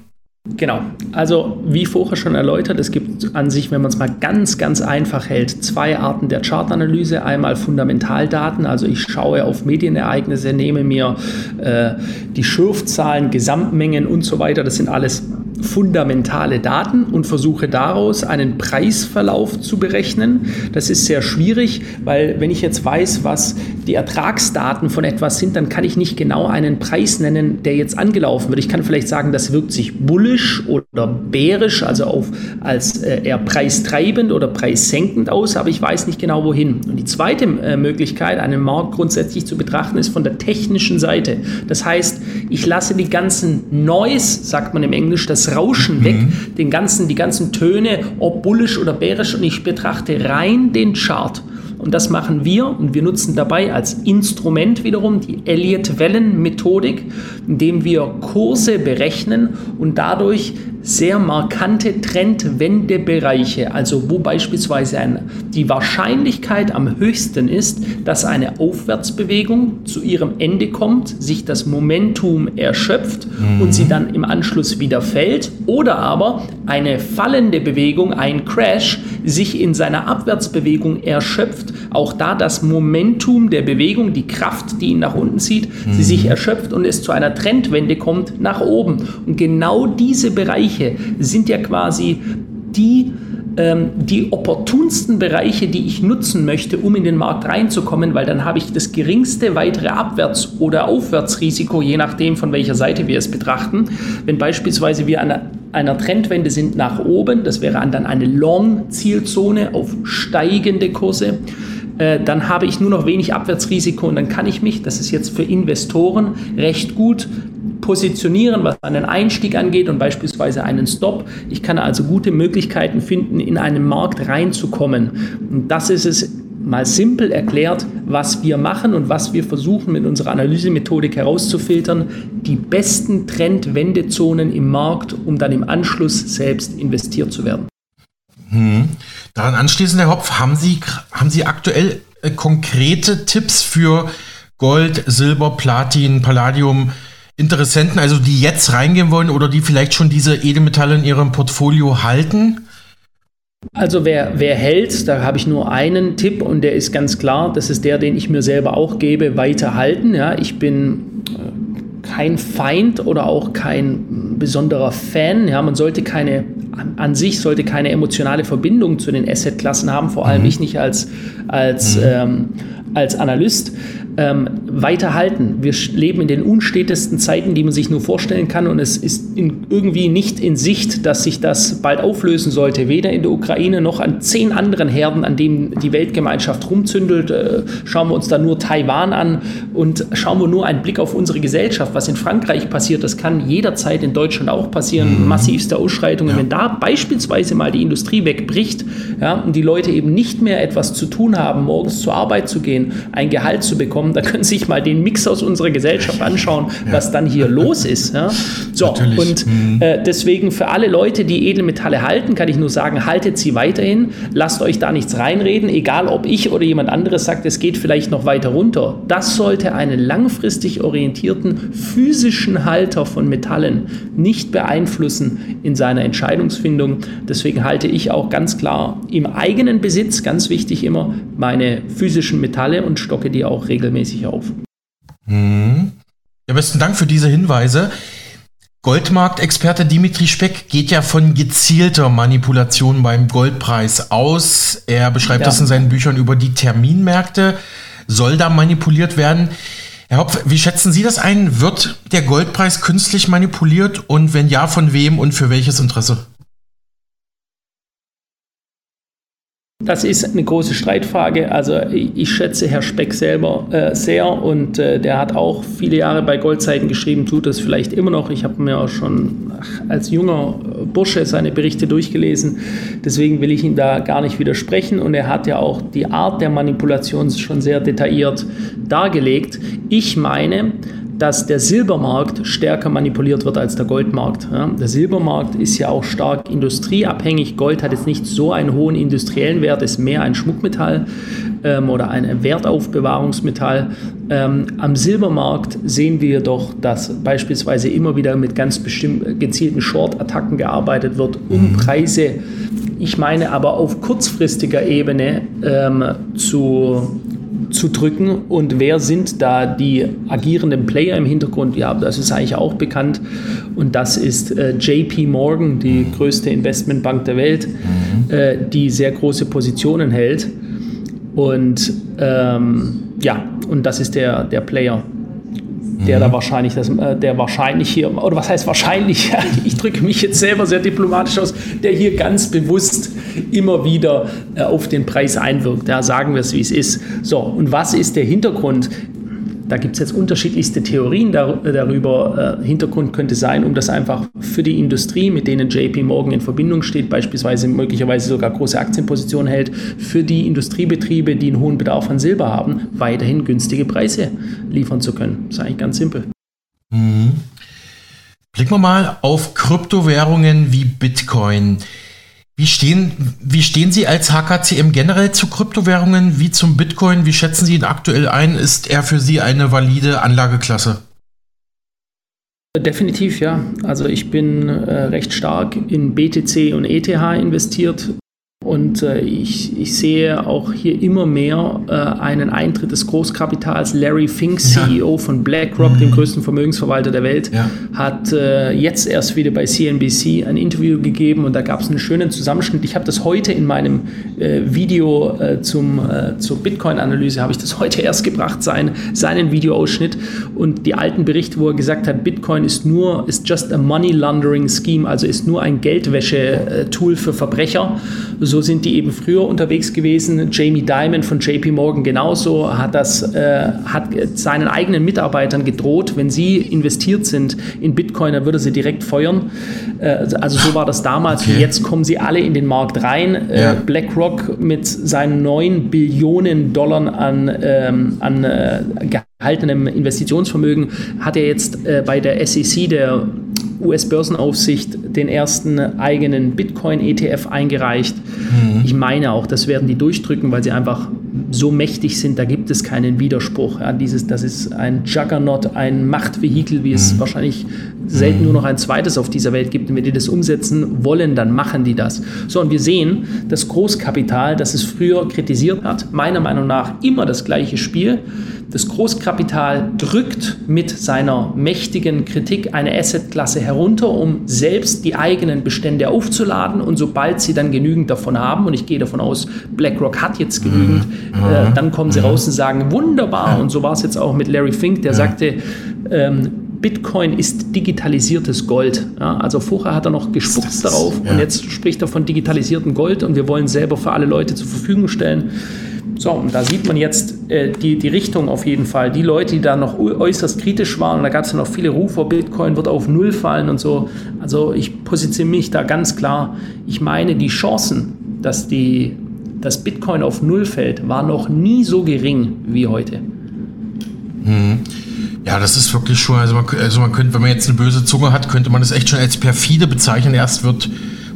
Genau, also wie vorher schon erläutert, es gibt an sich, wenn man es mal ganz, ganz einfach hält, zwei Arten der Chartanalyse. Einmal Fundamentaldaten, also ich schaue auf Medienereignisse, nehme mir äh, die Schürfzahlen, Gesamtmengen und so weiter. Das sind alles fundamentale Daten und versuche daraus einen Preisverlauf zu berechnen. Das ist sehr schwierig, weil wenn ich jetzt weiß, was die Ertragsdaten von etwas sind, dann kann ich nicht genau einen Preis nennen, der jetzt angelaufen wird. Ich kann vielleicht sagen, das wirkt sich bullisch oder bärisch, also auf, als äh, eher preistreibend oder preissenkend aus, aber ich weiß nicht genau wohin. Und die zweite äh, Möglichkeit, einen Markt grundsätzlich zu betrachten, ist von der technischen Seite. Das heißt, ich lasse die ganzen Noise, sagt man im Englisch, das Rauschen mhm. weg, den ganzen, die ganzen Töne, ob bullisch oder bärisch, und ich betrachte rein den Chart. Und das machen wir und wir nutzen dabei als Instrument wiederum die Elliott-Wellen-Methodik, indem wir Kurse berechnen und dadurch sehr markante Trendwendebereiche, also wo beispielsweise ein, die Wahrscheinlichkeit am höchsten ist, dass eine Aufwärtsbewegung zu ihrem Ende kommt, sich das Momentum erschöpft mhm. und sie dann im Anschluss wieder fällt, oder aber eine fallende Bewegung, ein Crash, sich in seiner Abwärtsbewegung erschöpft, auch da das Momentum der Bewegung, die Kraft, die ihn nach unten zieht, mhm. sie sich erschöpft und es zu einer Trendwende kommt nach oben. Und genau diese Bereiche sind ja quasi die, ähm, die opportunsten Bereiche, die ich nutzen möchte, um in den Markt reinzukommen, weil dann habe ich das geringste weitere Abwärts- oder Aufwärtsrisiko, je nachdem, von welcher Seite wir es betrachten. Wenn beispielsweise wir an einer Trendwende sind nach oben, das wäre dann eine Long-Zielzone auf steigende Kurse, äh, dann habe ich nur noch wenig Abwärtsrisiko und dann kann ich mich, das ist jetzt für Investoren recht gut positionieren, was einen Einstieg angeht und beispielsweise einen Stop. Ich kann also gute Möglichkeiten finden, in einen Markt reinzukommen. Und das ist es mal simpel erklärt, was wir machen und was wir versuchen mit unserer Analysemethodik herauszufiltern, die besten Trendwendezonen im Markt, um dann im Anschluss selbst investiert zu werden. Hm. Daran anschließend, Herr Hopf, haben Sie, haben Sie aktuell äh, konkrete Tipps für Gold, Silber, Platin, Palladium, Interessenten, also die jetzt reingehen wollen oder die vielleicht schon diese Edelmetalle in ihrem Portfolio halten? Also wer, wer hält, da habe ich nur einen Tipp und der ist ganz klar, das ist der, den ich mir selber auch gebe, weiterhalten. Ja, ich bin äh, kein Feind oder auch kein besonderer Fan. Ja, man sollte keine, an sich sollte keine emotionale Verbindung zu den Assetklassen haben, vor allem mhm. ich nicht als, als, mhm. ähm, als Analyst ähm, weiterhalten. Wir leben in den unstetesten Zeiten, die man sich nur vorstellen kann und es ist in, irgendwie nicht in Sicht, dass sich das bald auflösen sollte, weder in der Ukraine noch an zehn anderen Herden, an denen die Weltgemeinschaft rumzündelt. Äh, schauen wir uns da nur Taiwan an und schauen wir nur einen Blick auf unsere Gesellschaft. Was in Frankreich passiert, das kann jederzeit in Deutschland auch passieren. Mhm. Massivste Ausschreitungen. Ja. Wenn da beispielsweise mal die Industrie wegbricht ja, und die Leute eben nicht mehr etwas zu tun haben, morgens zur Arbeit zu gehen, ein Gehalt zu bekommen, kommen, da können Sie sich mal den Mix aus unserer Gesellschaft anschauen, ja. was dann hier los ist. Ja? So, Natürlich. und mhm. äh, deswegen für alle Leute, die Edelmetalle halten, kann ich nur sagen, haltet sie weiterhin, lasst euch da nichts reinreden, egal ob ich oder jemand anderes sagt, es geht vielleicht noch weiter runter. Das sollte einen langfristig orientierten physischen Halter von Metallen nicht beeinflussen in seiner Entscheidungsfindung. Deswegen halte ich auch ganz klar im eigenen Besitz, ganz wichtig immer, meine physischen Metalle und stocke die auch regelmäßig regelmäßig auf. Hm. Ja, besten Dank für diese Hinweise. Goldmarktexperte Dimitri Speck geht ja von gezielter Manipulation beim Goldpreis aus. Er beschreibt ja. das in seinen Büchern über die Terminmärkte. Soll da manipuliert werden? Herr Hopf, wie schätzen Sie das ein? Wird der Goldpreis künstlich manipuliert und wenn ja, von wem und für welches Interesse? Das ist eine große Streitfrage. Also ich schätze Herr Speck selber äh, sehr und äh, der hat auch viele Jahre bei Goldzeiten geschrieben, tut das vielleicht immer noch. Ich habe mir auch schon als junger Bursche seine Berichte durchgelesen. Deswegen will ich ihm da gar nicht widersprechen und er hat ja auch die Art der Manipulation schon sehr detailliert dargelegt. Ich meine, dass der Silbermarkt stärker manipuliert wird als der Goldmarkt. Ja, der Silbermarkt ist ja auch stark industrieabhängig. Gold hat jetzt nicht so einen hohen industriellen Wert, ist mehr ein Schmuckmetall ähm, oder ein Wertaufbewahrungsmetall. Ähm, am Silbermarkt sehen wir doch, dass beispielsweise immer wieder mit ganz bestimmt gezielten Short-Attacken gearbeitet wird, um mhm. Preise, ich meine aber auf kurzfristiger Ebene ähm, zu zu drücken. Und wer sind da die agierenden Player im Hintergrund? Ja, das ist eigentlich auch bekannt. Und das ist äh, JP Morgan, die größte Investmentbank der Welt, mhm. äh, die sehr große Positionen hält. Und ähm, ja, und das ist der, der Player der da mhm. wahrscheinlich, das, äh, der wahrscheinlich hier, oder was heißt wahrscheinlich, ich drücke mich jetzt selber sehr diplomatisch aus, der hier ganz bewusst immer wieder äh, auf den Preis einwirkt. Ja, sagen wir es, wie es ist. So, und was ist der Hintergrund? Da gibt es jetzt unterschiedlichste Theorien darüber. Äh, Hintergrund könnte sein, um das einfach für die Industrie, mit denen JP Morgan in Verbindung steht, beispielsweise möglicherweise sogar große Aktienpositionen hält, für die Industriebetriebe, die einen hohen Bedarf an Silber haben, weiterhin günstige Preise liefern zu können. Das ist eigentlich ganz simpel. Mhm. Blicken wir mal auf Kryptowährungen wie Bitcoin. Wie stehen, wie stehen Sie als HKCM generell zu Kryptowährungen wie zum Bitcoin? Wie schätzen Sie ihn aktuell ein? Ist er für Sie eine valide Anlageklasse? Definitiv, ja. Also ich bin äh, recht stark in BTC und ETH investiert. Und äh, ich, ich sehe auch hier immer mehr äh, einen Eintritt des Großkapitals. Larry Fink, CEO ja. von BlackRock, mhm. dem größten Vermögensverwalter der Welt, ja. hat äh, jetzt erst wieder bei CNBC ein Interview gegeben und da gab es einen schönen Zusammenschnitt. Ich habe das heute in meinem äh, Video äh, zum, äh, zur Bitcoin-Analyse, habe ich das heute erst gebracht, sein, seinen Videoausschnitt und die alten Berichte, wo er gesagt hat, Bitcoin ist nur, ist just a money laundering scheme, also ist nur ein Geldwäsche-Tool für Verbrecher so sind die eben früher unterwegs gewesen. Jamie Dimon von JP Morgan genauso hat das, äh, hat seinen eigenen Mitarbeitern gedroht, wenn sie investiert sind in Bitcoin, dann würde sie direkt feuern. Äh, also so war das damals. Okay. Jetzt kommen sie alle in den Markt rein. Äh, ja. BlackRock mit seinen 9 Billionen Dollar an, ähm, an äh, gehaltenem Investitionsvermögen hat er jetzt äh, bei der SEC, der US-Börsenaufsicht den ersten eigenen Bitcoin-ETF eingereicht. Mhm. Ich meine auch, das werden die durchdrücken, weil sie einfach so mächtig sind, da gibt es keinen Widerspruch. Ja, dieses, das ist ein Juggernaut, ein Machtvehikel, wie es mhm. wahrscheinlich selten mhm. nur noch ein zweites auf dieser Welt gibt. Und wenn die das umsetzen wollen, dann machen die das. So, und wir sehen, das Großkapital, das es früher kritisiert hat, meiner Meinung nach immer das gleiche Spiel. Das Großkapital drückt mit seiner mächtigen Kritik eine Assetklasse herunter, um selbst die eigenen Bestände aufzuladen. Und sobald sie dann genügend davon haben, und ich gehe davon aus, BlackRock hat jetzt genügend, mhm. Äh, dann kommen sie raus und sagen, wunderbar. Und so war es jetzt auch mit Larry Fink, der sagte, ähm, Bitcoin ist digitalisiertes Gold. Ja, also vorher hat er noch gespuckt darauf ja. und jetzt spricht er von digitalisiertem Gold und wir wollen selber für alle Leute zur Verfügung stellen. So, und da sieht man jetzt äh, die, die Richtung auf jeden Fall. Die Leute, die da noch äußerst kritisch waren, und da gab es ja noch viele Rufe, Bitcoin wird auf Null fallen und so. Also ich positioniere mich da ganz klar. Ich meine, die Chancen, dass, die, dass Bitcoin auf Null fällt, waren noch nie so gering wie heute. Mhm. Ja, das ist wirklich schon, also man, also man könnte, wenn man jetzt eine böse Zunge hat, könnte man das echt schon als perfide bezeichnen. Erst wird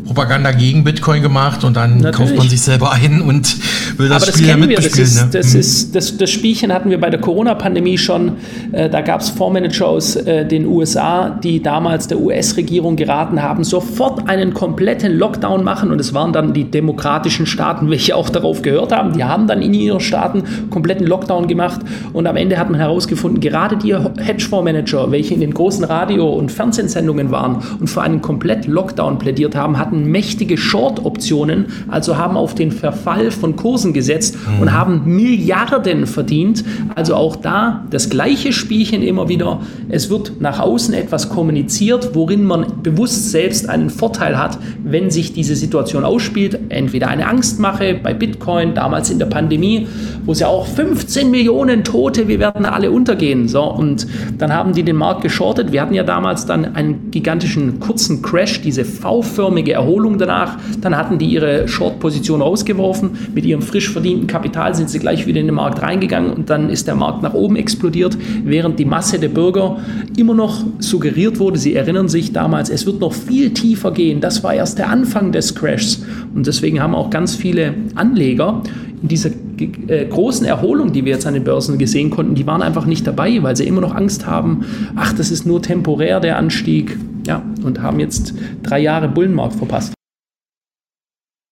Propaganda gegen Bitcoin gemacht und dann Natürlich. kauft man sich selber ein und will das, Aber das Spiel kennen wir. Das, ist, ne? das, mhm. ist, das, das Spielchen hatten wir bei der Corona-Pandemie schon. Äh, da gab es Fondsmanager aus äh, den USA, die damals der US-Regierung geraten haben, sofort einen kompletten Lockdown machen und es waren dann die demokratischen Staaten, welche auch darauf gehört haben. Die haben dann in ihren Staaten kompletten Lockdown gemacht und am Ende hat man herausgefunden, gerade die Hedgefondsmanager, welche in den großen Radio- und Fernsehsendungen waren und für einen kompletten Lockdown plädiert haben, hatten hatten mächtige Short-Optionen, also haben auf den Verfall von Kursen gesetzt mhm. und haben Milliarden verdient. Also auch da das gleiche Spielchen immer wieder. Es wird nach außen etwas kommuniziert, worin man bewusst selbst einen Vorteil hat, wenn sich diese Situation ausspielt. Entweder eine Angstmache bei Bitcoin, damals in der Pandemie, wo es ja auch 15 Millionen Tote, wir werden alle untergehen. So, und dann haben die den Markt geschortet. Wir hatten ja damals dann einen gigantischen kurzen Crash, diese V-förmige Erholung danach. Dann hatten die ihre Short-Position rausgeworfen. Mit ihrem frisch verdienten Kapital sind sie gleich wieder in den Markt reingegangen und dann ist der Markt nach oben explodiert, während die Masse der Bürger immer noch suggeriert wurde, sie erinnern sich damals, es wird noch viel tiefer gehen. Das war erst der Anfang des Crashs. Und deswegen haben auch ganz viele Anleger in dieser äh, großen Erholung, die wir jetzt an den Börsen gesehen konnten, die waren einfach nicht dabei, weil sie immer noch Angst haben, ach, das ist nur temporär der Anstieg. Ja, und haben jetzt drei Jahre Bullenmarkt verpasst.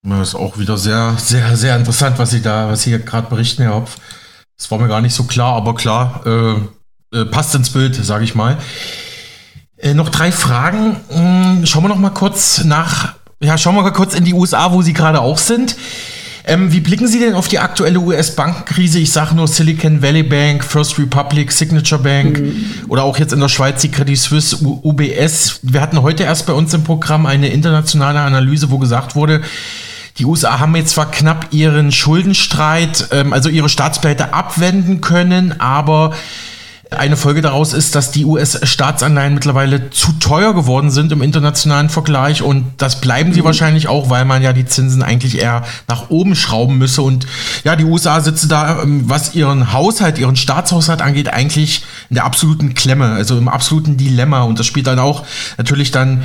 Das ist auch wieder sehr, sehr, sehr interessant, was Sie da, was Sie gerade berichten, Herr Hopf. Das war mir gar nicht so klar, aber klar, äh, äh, passt ins Bild, sage ich mal. Äh, noch drei Fragen. Hm, schauen wir noch mal kurz nach, ja, schauen wir mal kurz in die USA, wo Sie gerade auch sind. Ähm, wie blicken Sie denn auf die aktuelle US-Bankenkrise? Ich sage nur Silicon Valley Bank, First Republic, Signature Bank mhm. oder auch jetzt in der Schweiz die Credit Suisse, UBS. Wir hatten heute erst bei uns im Programm eine internationale Analyse, wo gesagt wurde, die USA haben jetzt zwar knapp ihren Schuldenstreit, ähm, also ihre Staatspleite abwenden können, aber eine Folge daraus ist, dass die US-Staatsanleihen mittlerweile zu teuer geworden sind im internationalen Vergleich und das bleiben sie mhm. wahrscheinlich auch, weil man ja die Zinsen eigentlich eher nach oben schrauben müsse und ja, die USA sitzen da, ähm, was ihren Haushalt, ihren Staatshaushalt angeht, eigentlich in der absoluten Klemme, also im absoluten Dilemma und das spielt dann auch natürlich dann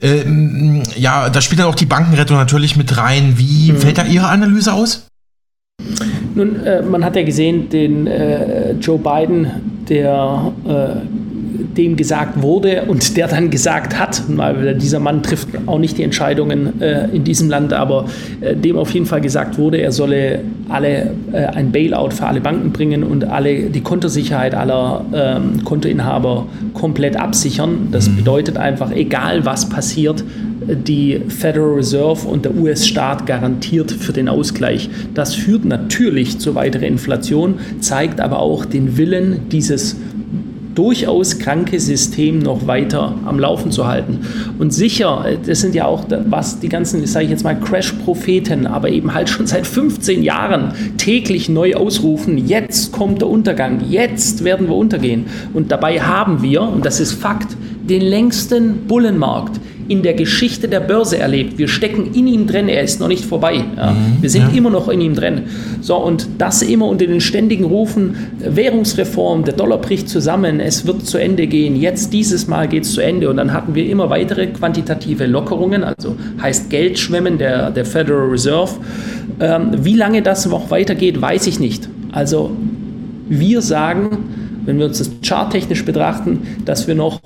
ähm, ja, da spielt dann auch die Bankenrettung natürlich mit rein. Wie mhm. fällt da Ihre Analyse aus? Nun, äh, man hat ja gesehen, den äh, Joe Biden, der äh, dem gesagt wurde und der dann gesagt hat, weil dieser Mann trifft auch nicht die Entscheidungen äh, in diesem Land, aber äh, dem auf jeden Fall gesagt wurde, er solle alle äh, ein Bailout für alle Banken bringen und alle die Kontosicherheit aller ähm, Kontoinhaber komplett absichern. Das mhm. bedeutet einfach, egal was passiert, die Federal Reserve und der US-Staat garantiert für den Ausgleich. Das führt natürlich zu weiterer Inflation, zeigt aber auch den Willen dieses durchaus kranke System noch weiter am Laufen zu halten. Und sicher, das sind ja auch was die ganzen, sage ich jetzt mal, Crash-Propheten, aber eben halt schon seit 15 Jahren täglich neu ausrufen, jetzt kommt der Untergang, jetzt werden wir untergehen. Und dabei haben wir, und das ist Fakt, den längsten Bullenmarkt in der Geschichte der Börse erlebt. Wir stecken in ihm drin, er ist noch nicht vorbei. Ja. Mhm, wir sind ja. immer noch in ihm drin. So, und das immer unter den ständigen Rufen, Währungsreform, der Dollar bricht zusammen, es wird zu Ende gehen, jetzt dieses Mal geht es zu Ende. Und dann hatten wir immer weitere quantitative Lockerungen, also heißt Geldschwemmen der, der Federal Reserve. Ähm, wie lange das noch weitergeht, weiß ich nicht. Also wir sagen, wenn wir uns das charttechnisch betrachten, dass wir noch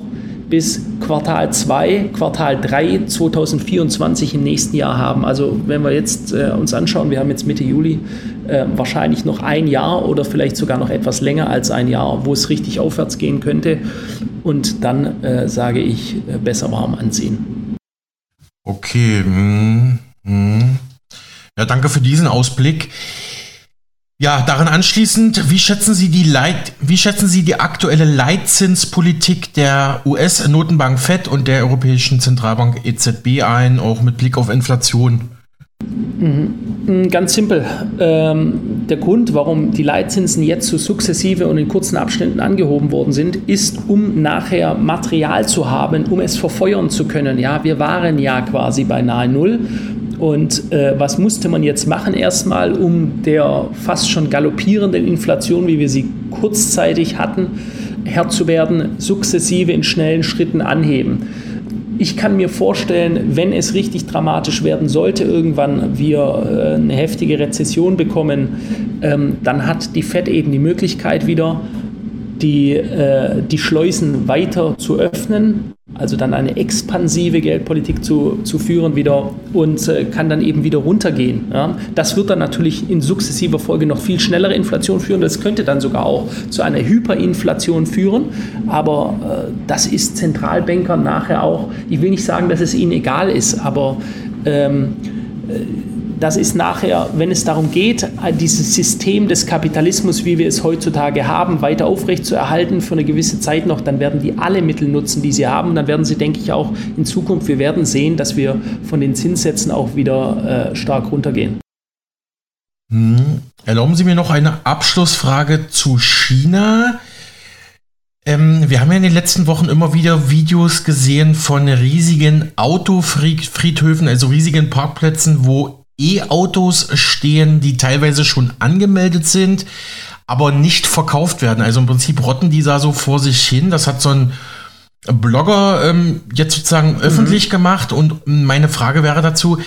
bis Quartal 2, Quartal 3 2024 im nächsten Jahr haben. Also wenn wir jetzt äh, uns anschauen, wir haben jetzt Mitte Juli äh, wahrscheinlich noch ein Jahr oder vielleicht sogar noch etwas länger als ein Jahr, wo es richtig aufwärts gehen könnte. Und dann äh, sage ich, äh, besser warm anziehen. Okay. Hm, hm. Ja, danke für diesen Ausblick. Ja, daran anschließend, wie schätzen Sie die Leit wie schätzen Sie die aktuelle Leitzinspolitik der US-Notenbank Fed und der Europäischen Zentralbank EZB ein, auch mit Blick auf Inflation? Mhm. Ganz simpel. Ähm, der Grund, warum die Leitzinsen jetzt so sukzessive und in kurzen Abständen angehoben worden sind, ist, um nachher Material zu haben, um es verfeuern zu können. Ja, wir waren ja quasi bei nahe Null und äh, was musste man jetzt machen erstmal, um der fast schon galoppierenden Inflation, wie wir sie kurzzeitig hatten, Herr zu werden, sukzessive in schnellen Schritten anheben. Ich kann mir vorstellen, wenn es richtig dramatisch werden sollte, irgendwann wir äh, eine heftige Rezession bekommen, ähm, dann hat die Fed eben die Möglichkeit wieder, die, äh, die Schleusen weiter zu öffnen, also dann eine expansive Geldpolitik zu, zu führen wieder und äh, kann dann eben wieder runtergehen. Ja. Das wird dann natürlich in sukzessiver Folge noch viel schnellere Inflation führen. Das könnte dann sogar auch zu einer Hyperinflation führen. Aber äh, das ist Zentralbankern nachher auch, ich will nicht sagen, dass es ihnen egal ist, aber ähm, äh, das ist nachher, wenn es darum geht, dieses System des Kapitalismus, wie wir es heutzutage haben, weiter aufrechtzuerhalten für eine gewisse Zeit noch, dann werden die alle Mittel nutzen, die sie haben. Dann werden sie, denke ich, auch in Zukunft, wir werden sehen, dass wir von den Zinssätzen auch wieder äh, stark runtergehen. Hm. Erlauben Sie mir noch eine Abschlussfrage zu China. Ähm, wir haben ja in den letzten Wochen immer wieder Videos gesehen von riesigen Autofriedhöfen, also riesigen Parkplätzen, wo E-Autos stehen, die teilweise schon angemeldet sind, aber nicht verkauft werden. Also im Prinzip rotten die da so vor sich hin. Das hat so ein Blogger ähm, jetzt sozusagen mhm. öffentlich gemacht. Und meine Frage wäre dazu,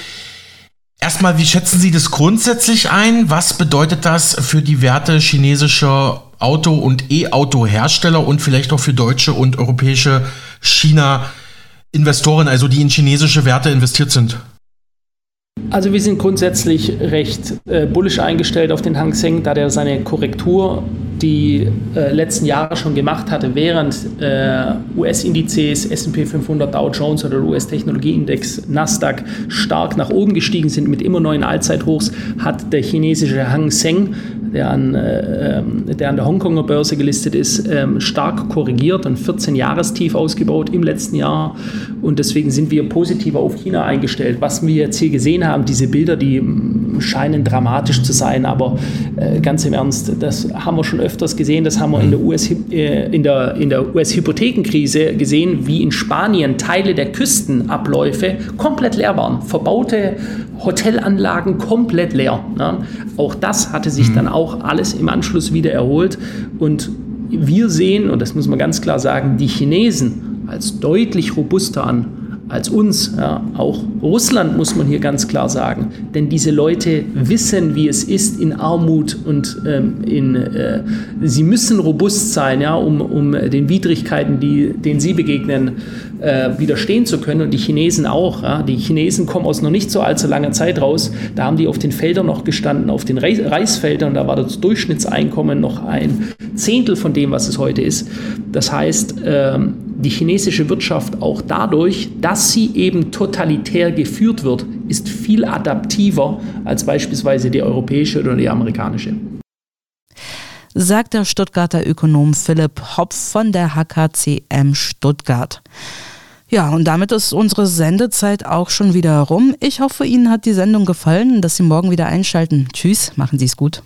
erstmal, wie schätzen Sie das grundsätzlich ein? Was bedeutet das für die Werte chinesischer Auto- und E-Auto-Hersteller und vielleicht auch für deutsche und europäische China-Investoren, also die in chinesische Werte investiert sind? Also wir sind grundsätzlich recht äh, bullisch eingestellt auf den Hang Seng, da der seine Korrektur die äh, letzten Jahre schon gemacht hatte, während äh, US-Indizes, SP 500, Dow Jones oder US-Technologieindex Nasdaq stark nach oben gestiegen sind mit immer neuen Allzeithochs, hat der chinesische Hang Seng der an, äh, ähm, der, an der Hongkonger Börse gelistet ist, ähm, stark korrigiert und 14-Jahrestief ausgebaut im letzten Jahr. Und deswegen sind wir positiver auf China eingestellt. Was wir jetzt hier gesehen haben, diese Bilder, die scheinen dramatisch zu sein, aber äh, ganz im Ernst, das haben wir schon öfters gesehen, das haben wir in der US, äh, in der, in der US-Hypothekenkrise gesehen, wie in Spanien Teile der Küstenabläufe komplett leer waren. Verbaute Hotelanlagen komplett leer. Ne? Auch das hatte sich mhm. dann auch alles im Anschluss wieder erholt. Und wir sehen, und das muss man ganz klar sagen, die Chinesen als deutlich robuster an als uns. Ja, auch Russland muss man hier ganz klar sagen. Denn diese Leute wissen, wie es ist in Armut und ähm, in, äh, sie müssen robust sein, ja, um, um den Widrigkeiten, die, denen sie begegnen, äh, widerstehen zu können. Und die Chinesen auch. Ja. Die Chinesen kommen aus noch nicht so allzu langer Zeit raus. Da haben die auf den Feldern noch gestanden, auf den Reisfeldern. Da war das Durchschnittseinkommen noch ein Zehntel von dem, was es heute ist. Das heißt, ähm, die chinesische Wirtschaft auch dadurch, dass sie eben totalitär geführt wird, ist viel adaptiver als beispielsweise die europäische oder die amerikanische. Sagt der Stuttgarter Ökonom Philipp Hopf von der HKCM Stuttgart. Ja, und damit ist unsere Sendezeit auch schon wieder rum. Ich hoffe, Ihnen hat die Sendung gefallen, dass Sie morgen wieder einschalten. Tschüss, machen Sie es gut.